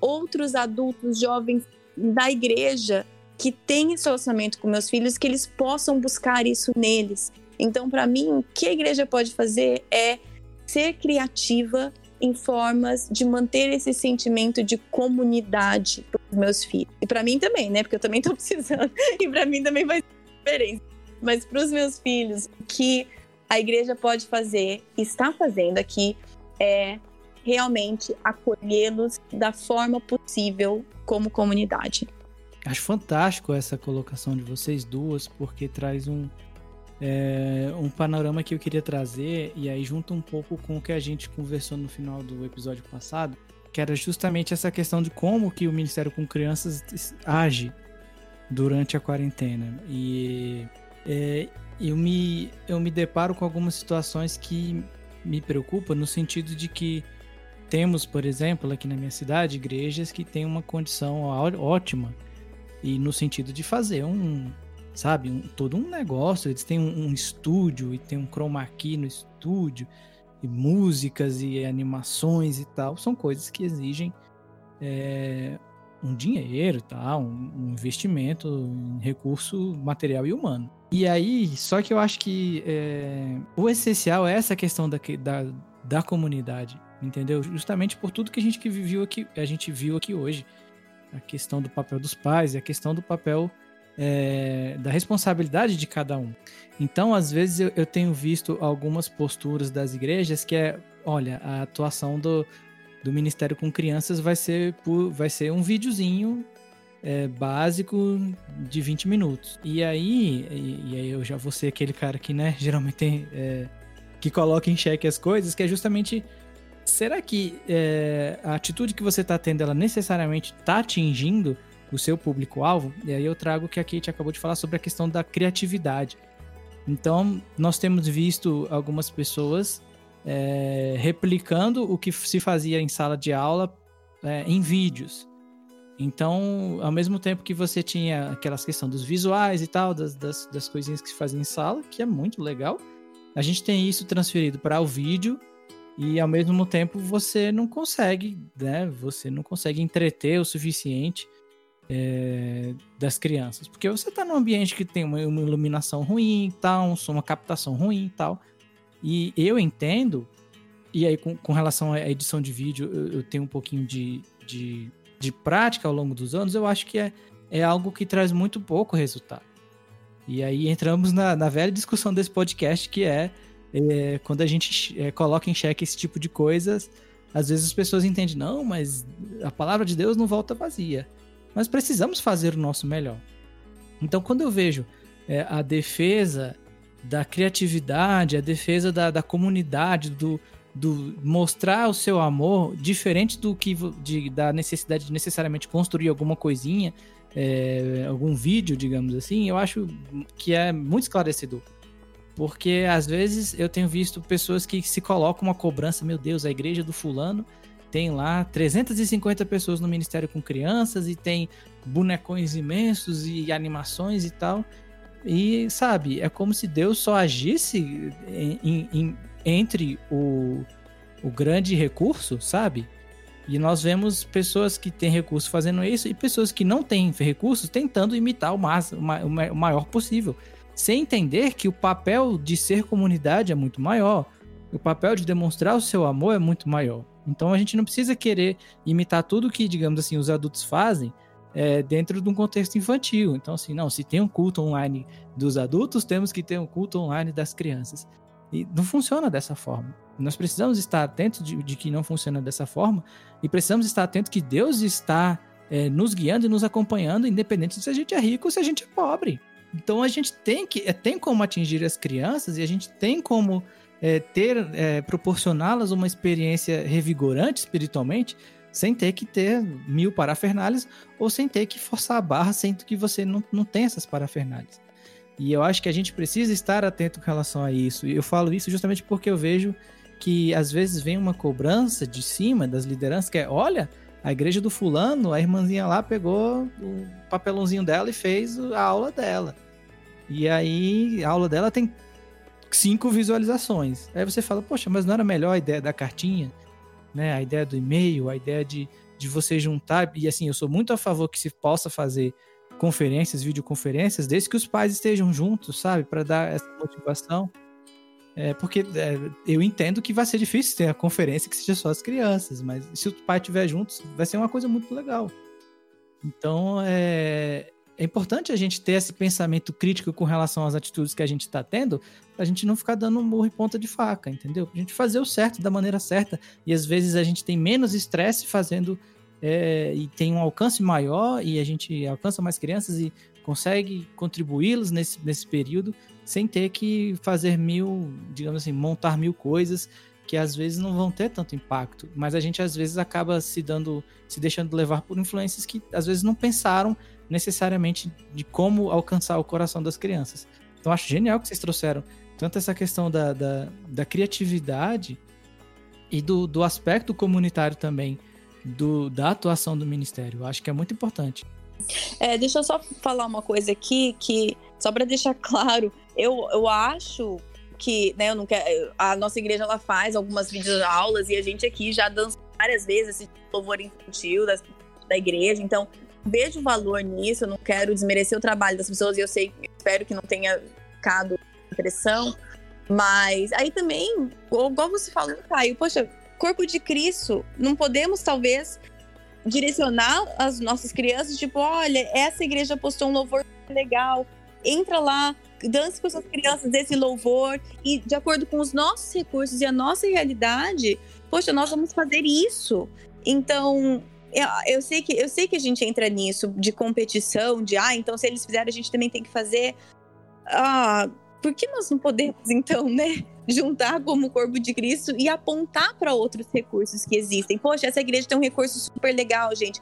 outros adultos, jovens da igreja que têm esse relacionamento com meus filhos, que eles possam buscar isso neles. Então, para mim, o que a igreja pode fazer é ser criativa em formas de manter esse sentimento de comunidade para os meus filhos. E para mim também, né? Porque eu também estou precisando. E para mim também vai ser diferença. Mas para os meus filhos, o que a igreja pode fazer, está fazendo aqui, é realmente acolhê-los da forma possível como comunidade. Acho fantástico essa colocação de vocês duas, porque traz um, é, um panorama que eu queria trazer, e aí junta um pouco com o que a gente conversou no final do episódio passado, que era justamente essa questão de como que o Ministério com Crianças age durante a quarentena. E é, eu, me, eu me deparo com algumas situações que me preocupam no sentido de que temos, por exemplo, aqui na minha cidade, igrejas que têm uma condição ótima e no sentido de fazer um, sabe? Um, todo um negócio. Eles têm um, um, estúdio e tem um chroma key no estúdio, e músicas e animações e tal. São coisas que exigem é, um dinheiro, tá? Um, um, investimento em recurso material e humano. E aí, só que eu acho que é, o essencial é essa questão da, da, da comunidade, entendeu? Justamente por tudo que a gente que aqui, a gente viu aqui hoje. A questão do papel dos pais a questão do papel é, da responsabilidade de cada um. Então, às vezes, eu, eu, tenho visto algumas posturas das igrejas que é, olha, a atuação do, do Ministério com Crianças vai ser, por, vai ser um videozinho é, básico de 20 minutos. E aí, e, e, aí eu já vou ser aquele cara que, né, geralmente tem, é, que coloca em xeque as coisas, que é justamente será que é, a atitude que você está tendo, ela necessariamente está atingindo o seu público-alvo, e aí eu trago que a Kate acabou de falar sobre a questão da criatividade. Então, nós temos visto algumas pessoas é, replicando o que se fazia em sala de aula é, em vídeos. Então, ao mesmo tempo que você tinha aquelas questões dos visuais e tal, das, das, das coisinhas que se fazia em sala, que é muito legal, a gente tem isso transferido para o vídeo e ao mesmo tempo você não consegue, né? Você não consegue entreter o suficiente é, das crianças. Porque você está num ambiente que tem uma, uma iluminação ruim, tal, uma captação ruim e tal. E eu entendo, e aí com, com relação à edição de vídeo, eu, eu tenho um pouquinho de, de, de, prática ao longo dos anos, eu acho que é, é algo que traz muito pouco resultado. E aí entramos na, na velha discussão desse podcast, que é, é quando a gente é, coloca em xeque esse tipo de coisas, às vezes as pessoas entendem, não, mas a palavra de Deus não volta vazia. Mas precisamos fazer o nosso melhor. Então, quando eu vejo é, a defesa da criatividade, a defesa da, da comunidade, do, do mostrar o seu amor, diferente do que de, da necessidade de necessariamente construir alguma coisinha, é, algum vídeo, digamos assim, eu acho que é muito esclarecedor. Porque às vezes eu tenho visto pessoas que se colocam uma cobrança, meu Deus, a igreja do fulano tem lá 350 pessoas no Ministério com crianças e tem bonecões imensos e animações e tal. E, sabe, é como se Deus só agisse em, em, entre o, o grande recurso, sabe? E nós vemos pessoas que têm recurso fazendo isso e pessoas que não têm recursos tentando imitar o, mais, o maior possível. Sem entender que o papel de ser comunidade é muito maior. O papel de demonstrar o seu amor é muito maior. Então a gente não precisa querer imitar tudo que, digamos assim, os adultos fazem é, dentro de um contexto infantil. Então, assim, não, se tem um culto online dos adultos, temos que ter um culto online das crianças. E não funciona dessa forma. Nós precisamos estar atentos de, de que não funciona dessa forma e precisamos estar atentos que Deus está é, nos guiando e nos acompanhando, independente se a gente é rico ou se a gente é pobre. Então a gente tem que é, tem como atingir as crianças e a gente tem como é, ter, é, proporcioná-las uma experiência revigorante espiritualmente, sem ter que ter mil parafernálias ou sem ter que forçar a barra, sendo que você não, não tem essas parafernálias. E eu acho que a gente precisa estar atento com relação a isso. E eu falo isso justamente porque eu vejo que às vezes vem uma cobrança de cima das lideranças que é, olha, a igreja do fulano, a irmãzinha lá pegou o papelãozinho dela e fez a aula dela. E aí a aula dela tem cinco visualizações. Aí você fala, poxa, mas não era melhor a ideia da cartinha, né? A ideia do e-mail, a ideia de, de você juntar. E assim, eu sou muito a favor que se possa fazer conferências, videoconferências, desde que os pais estejam juntos, sabe? Para dar essa motivação. É, porque é, eu entendo que vai ser difícil ter a conferência que seja só as crianças, mas se o pai estiver juntos, vai ser uma coisa muito legal. Então, é, é importante a gente ter esse pensamento crítico com relação às atitudes que a gente está tendo, pra gente não ficar dando um murro e ponta de faca, entendeu? Pra gente fazer o certo da maneira certa. E às vezes a gente tem menos estresse fazendo é, e tem um alcance maior e a gente alcança mais crianças e consegue contribuí-los nesse, nesse período sem ter que fazer mil, digamos assim, montar mil coisas que às vezes não vão ter tanto impacto, mas a gente às vezes acaba se dando, se deixando levar por influências que às vezes não pensaram necessariamente de como alcançar o coração das crianças. Então acho genial que vocês trouxeram tanto essa questão da, da, da criatividade e do, do aspecto comunitário também do, da atuação do ministério. Eu acho que é muito importante. É, deixa eu só falar uma coisa aqui que só para deixar claro, eu, eu acho que, né, eu não quero, a nossa igreja ela faz algumas videoaulas e a gente aqui já dança várias vezes esse louvor infantil da, da igreja, então vejo valor nisso, eu não quero desmerecer o trabalho das pessoas e eu sei, espero que não tenha ficado impressão, mas aí também, igual você falou, Caio, poxa, corpo de Cristo, não podemos talvez direcionar as nossas crianças, tipo, olha, essa igreja postou um louvor legal, entra lá, dance com suas crianças desse louvor e de acordo com os nossos recursos e a nossa realidade, poxa, nós vamos fazer isso. Então, eu, eu, sei que eu sei que a gente entra nisso de competição, de ah, então se eles fizerem a gente também tem que fazer. Ah, por que nós não podemos então, né, juntar como corpo de Cristo e apontar para outros recursos que existem? Poxa, essa igreja tem um recurso super legal, gente.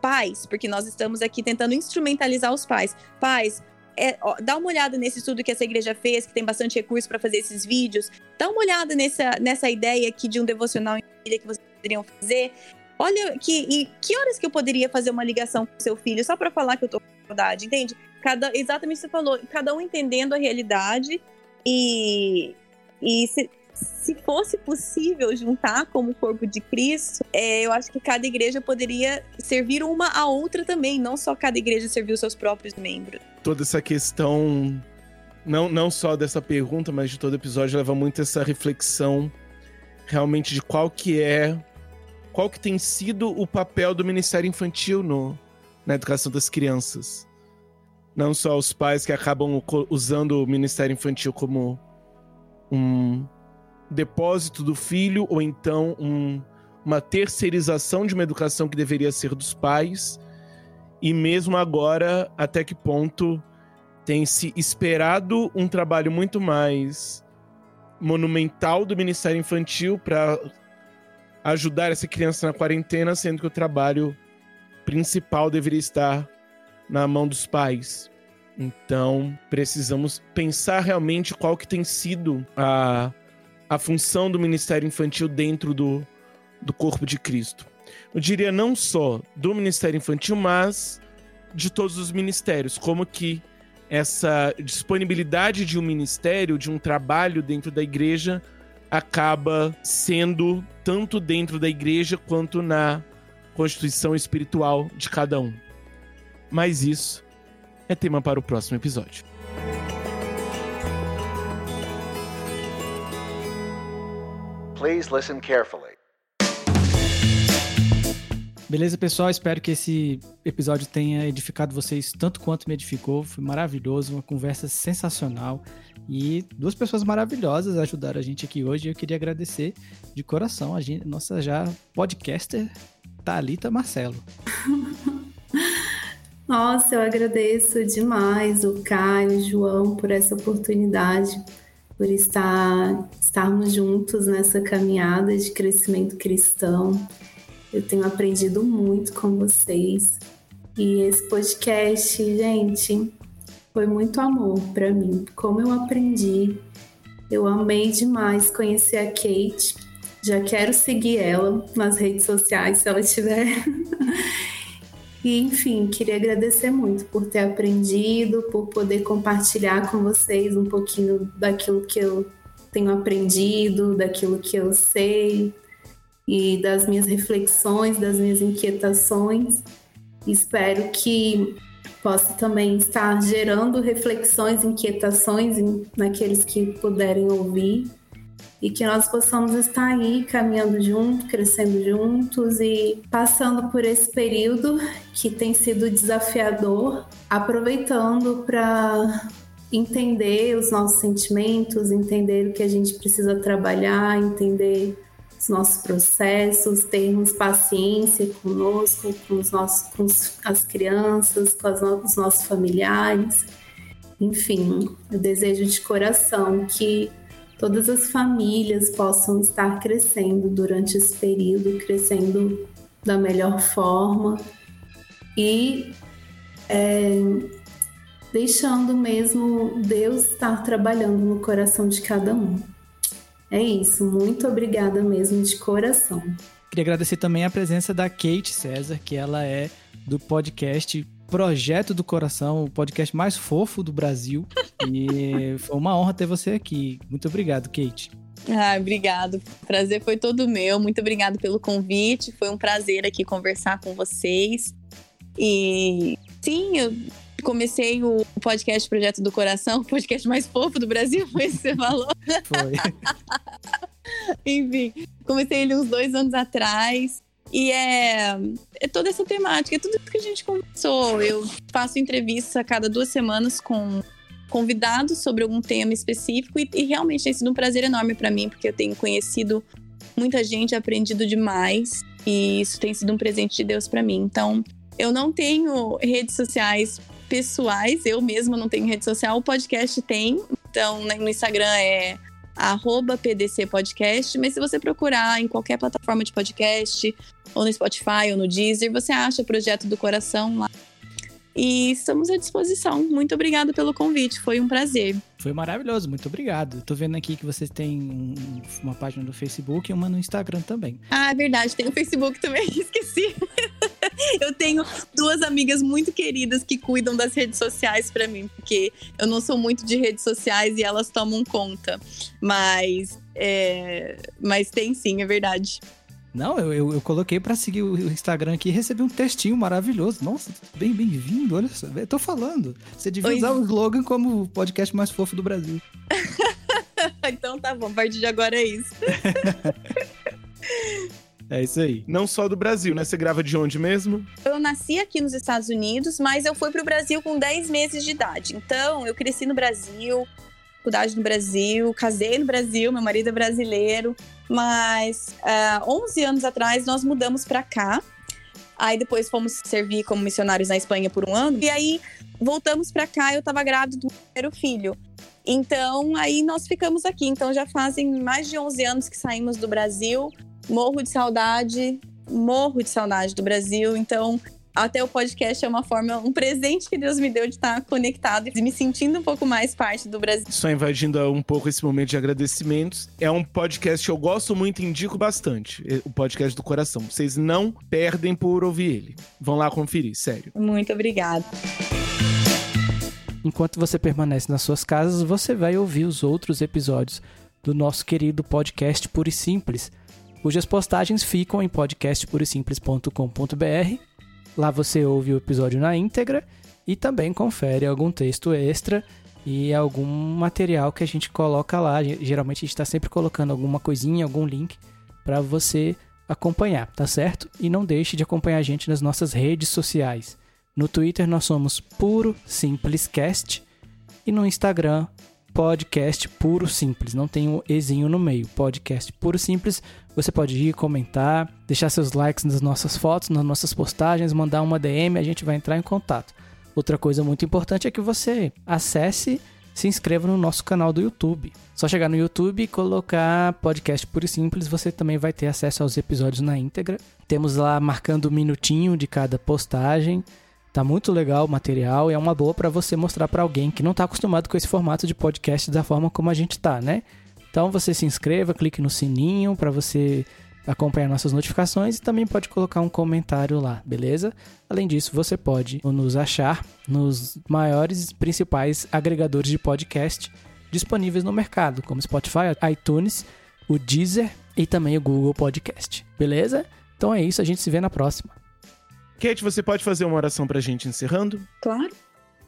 Pais, porque nós estamos aqui tentando instrumentalizar os pais. Pais, é, ó, dá uma olhada nesse estudo que essa igreja fez, que tem bastante recurso para fazer esses vídeos. Dá uma olhada nessa, nessa ideia aqui de um devocional em família que vocês poderiam fazer. Olha, que, e que horas que eu poderia fazer uma ligação com seu filho só para falar que eu tô com saudade, entende? Cada, exatamente você falou, cada um entendendo a realidade e, e se, se fosse possível juntar como corpo de Cristo, é, eu acho que cada igreja poderia servir uma a outra também, não só cada igreja servir os seus próprios membros. Toda essa questão, não, não só dessa pergunta, mas de todo episódio, leva muito essa reflexão realmente de qual que é, qual que tem sido o papel do Ministério Infantil no, na educação das crianças. Não só os pais que acabam usando o Ministério Infantil como um depósito do filho ou então um, uma terceirização de uma educação que deveria ser dos pais. E mesmo agora, até que ponto tem se esperado um trabalho muito mais monumental do Ministério Infantil para ajudar essa criança na quarentena, sendo que o trabalho principal deveria estar na mão dos pais. Então, precisamos pensar realmente qual que tem sido a, a função do Ministério Infantil dentro do, do corpo de Cristo. Eu diria não só do Ministério Infantil, mas de todos os ministérios, como que essa disponibilidade de um ministério, de um trabalho dentro da igreja, acaba sendo tanto dentro da igreja quanto na constituição espiritual de cada um. Mas isso é tema para o próximo episódio. Please listen carefully. Beleza, pessoal? Espero que esse episódio tenha edificado vocês tanto quanto me edificou. Foi maravilhoso, uma conversa sensacional. E duas pessoas maravilhosas ajudaram a gente aqui hoje. Eu queria agradecer de coração a gente, nossa já podcaster Talita Marcelo. Nossa, eu agradeço demais o Caio, o João por essa oportunidade, por estar estarmos juntos nessa caminhada de crescimento cristão. Eu tenho aprendido muito com vocês. E esse podcast, gente, foi muito amor para mim. Como eu aprendi, eu amei demais conhecer a Kate. Já quero seguir ela nas redes sociais se ela tiver. e enfim, queria agradecer muito por ter aprendido, por poder compartilhar com vocês um pouquinho daquilo que eu tenho aprendido, daquilo que eu sei, e das minhas reflexões, das minhas inquietações. Espero que possa também estar gerando reflexões, inquietações naqueles que puderem ouvir e que nós possamos estar aí caminhando juntos, crescendo juntos e passando por esse período que tem sido desafiador, aproveitando para entender os nossos sentimentos, entender o que a gente precisa trabalhar, entender os nossos processos, termos paciência conosco, com, os nossos, com as crianças, com as, os nossos familiares. Enfim, eu desejo de coração que todas as famílias possam estar crescendo durante esse período, crescendo da melhor forma e é, deixando mesmo Deus estar trabalhando no coração de cada um. É isso, muito obrigada mesmo de coração. Queria agradecer também a presença da Kate César, que ela é do podcast Projeto do Coração, o podcast mais fofo do Brasil. E foi uma honra ter você aqui. Muito obrigado, Kate. Ah, obrigado. Prazer foi todo meu. Muito obrigado pelo convite. Foi um prazer aqui conversar com vocês. E sim, eu comecei o podcast Projeto do Coração, o podcast mais fofo do Brasil, foi isso que você falou? Foi. Enfim, comecei ele uns dois anos atrás. E é, é toda essa temática, é tudo que a gente conversou. Eu faço entrevista a cada duas semanas com convidados sobre algum tema específico e, e realmente tem sido um prazer enorme para mim, porque eu tenho conhecido muita gente, aprendido demais e isso tem sido um presente de Deus para mim. Então, eu não tenho redes sociais pessoais, eu mesma não tenho rede social, o podcast tem. Então, né, no Instagram é arroba PDC Podcast, mas se você procurar em qualquer plataforma de podcast, ou no Spotify, ou no Deezer, você acha o Projeto do Coração lá. E estamos à disposição. Muito obrigada pelo convite, foi um prazer. Foi maravilhoso, muito obrigado. Tô vendo aqui que vocês têm uma página no Facebook e uma no Instagram também. Ah, é verdade, tem o Facebook também, esqueci. eu tenho duas amigas muito queridas que cuidam das redes sociais para mim, porque eu não sou muito de redes sociais e elas tomam conta. Mas É, mas tem sim, é verdade. Não, eu, eu, eu coloquei para seguir o Instagram aqui e recebi um textinho maravilhoso. Nossa, bem bem-vindo, olha só. Eu tô falando. Você devia Oi. usar o slogan como o podcast mais fofo do Brasil. então tá bom, a partir de agora é isso. É isso aí. Não só do Brasil, né? Você grava de onde mesmo? Eu nasci aqui nos Estados Unidos, mas eu fui pro Brasil com 10 meses de idade. Então, eu cresci no Brasil, faculdade no Brasil, casei no Brasil, meu marido é brasileiro. Mas uh, é, 11 anos atrás nós mudamos para cá. Aí depois fomos servir como missionários na Espanha por um ano. E aí voltamos para cá, eu tava grávida do primeiro filho. Então, aí nós ficamos aqui. Então, já fazem mais de 11 anos que saímos do Brasil morro de saudade, morro de saudade do Brasil. Então, até o podcast é uma forma, um presente que Deus me deu de estar conectado e me sentindo um pouco mais parte do Brasil. Só invadindo um pouco esse momento de agradecimentos. É um podcast que eu gosto muito e indico bastante. É o podcast do coração. Vocês não perdem por ouvir ele. Vão lá conferir, sério. Muito obrigada. Enquanto você permanece nas suas casas, você vai ouvir os outros episódios do nosso querido podcast Puro e Simples cujas postagens ficam em podcastpurosimples.com.br. Lá você ouve o episódio na íntegra e também confere algum texto extra e algum material que a gente coloca lá. Geralmente a gente está sempre colocando alguma coisinha, algum link para você acompanhar, tá certo? E não deixe de acompanhar a gente nas nossas redes sociais. No Twitter nós somos Puro Simplescast e no Instagram podcast puro simples, não tem um ezinho no meio. Podcast puro simples, você pode ir comentar, deixar seus likes nas nossas fotos, nas nossas postagens, mandar uma DM, a gente vai entrar em contato. Outra coisa muito importante é que você acesse, se inscreva no nosso canal do YouTube. Só chegar no YouTube e colocar podcast puro e simples, você também vai ter acesso aos episódios na íntegra. Temos lá marcando um minutinho de cada postagem. Tá muito legal o material e é uma boa para você mostrar para alguém que não está acostumado com esse formato de podcast da forma como a gente tá, né? Então você se inscreva, clique no sininho para você acompanhar nossas notificações e também pode colocar um comentário lá, beleza? Além disso, você pode nos achar nos maiores principais agregadores de podcast disponíveis no mercado, como Spotify, iTunes, o Deezer e também o Google Podcast, beleza? Então é isso, a gente se vê na próxima. Kate, você pode fazer uma oração pra gente encerrando? Claro.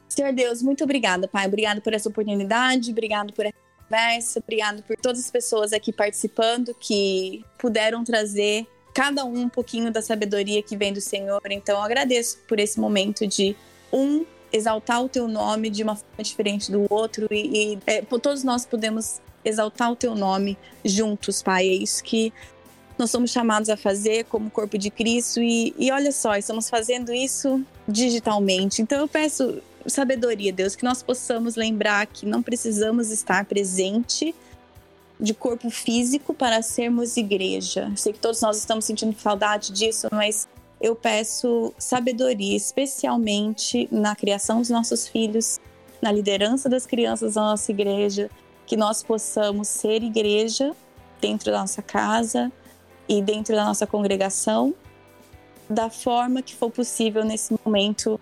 Senhor Deus, muito obrigada, Pai. Obrigado por essa oportunidade, obrigado por essa conversa, obrigado por todas as pessoas aqui participando que puderam trazer cada um um pouquinho da sabedoria que vem do Senhor. Então, eu agradeço por esse momento de um exaltar o teu nome de uma forma diferente do outro e, e é, todos nós podemos exaltar o teu nome juntos, Pai. É isso que nós somos chamados a fazer como corpo de Cristo e, e olha só, estamos fazendo isso digitalmente. Então eu peço sabedoria, Deus, que nós possamos lembrar que não precisamos estar presente de corpo físico para sermos igreja. Sei que todos nós estamos sentindo saudade disso, mas eu peço sabedoria, especialmente na criação dos nossos filhos, na liderança das crianças da nossa igreja, que nós possamos ser igreja dentro da nossa casa, e dentro da nossa congregação da forma que for possível nesse momento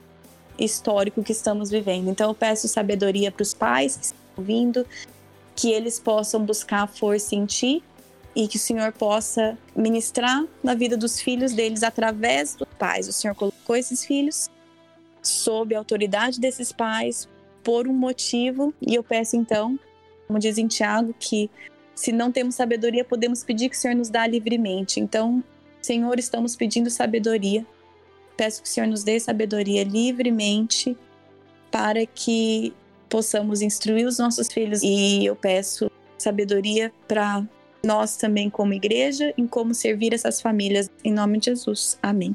histórico que estamos vivendo. Então eu peço sabedoria para os pais que estão ouvindo, que eles possam buscar força em ti e que o Senhor possa ministrar na vida dos filhos deles através dos pais. O Senhor colocou esses filhos sob a autoridade desses pais por um motivo e eu peço então, como diz em Tiago, que se não temos sabedoria, podemos pedir que o Senhor nos dá livremente. Então, Senhor, estamos pedindo sabedoria. Peço que o Senhor nos dê sabedoria livremente para que possamos instruir os nossos filhos. E eu peço sabedoria para nós também, como igreja, em como servir essas famílias. Em nome de Jesus. Amém.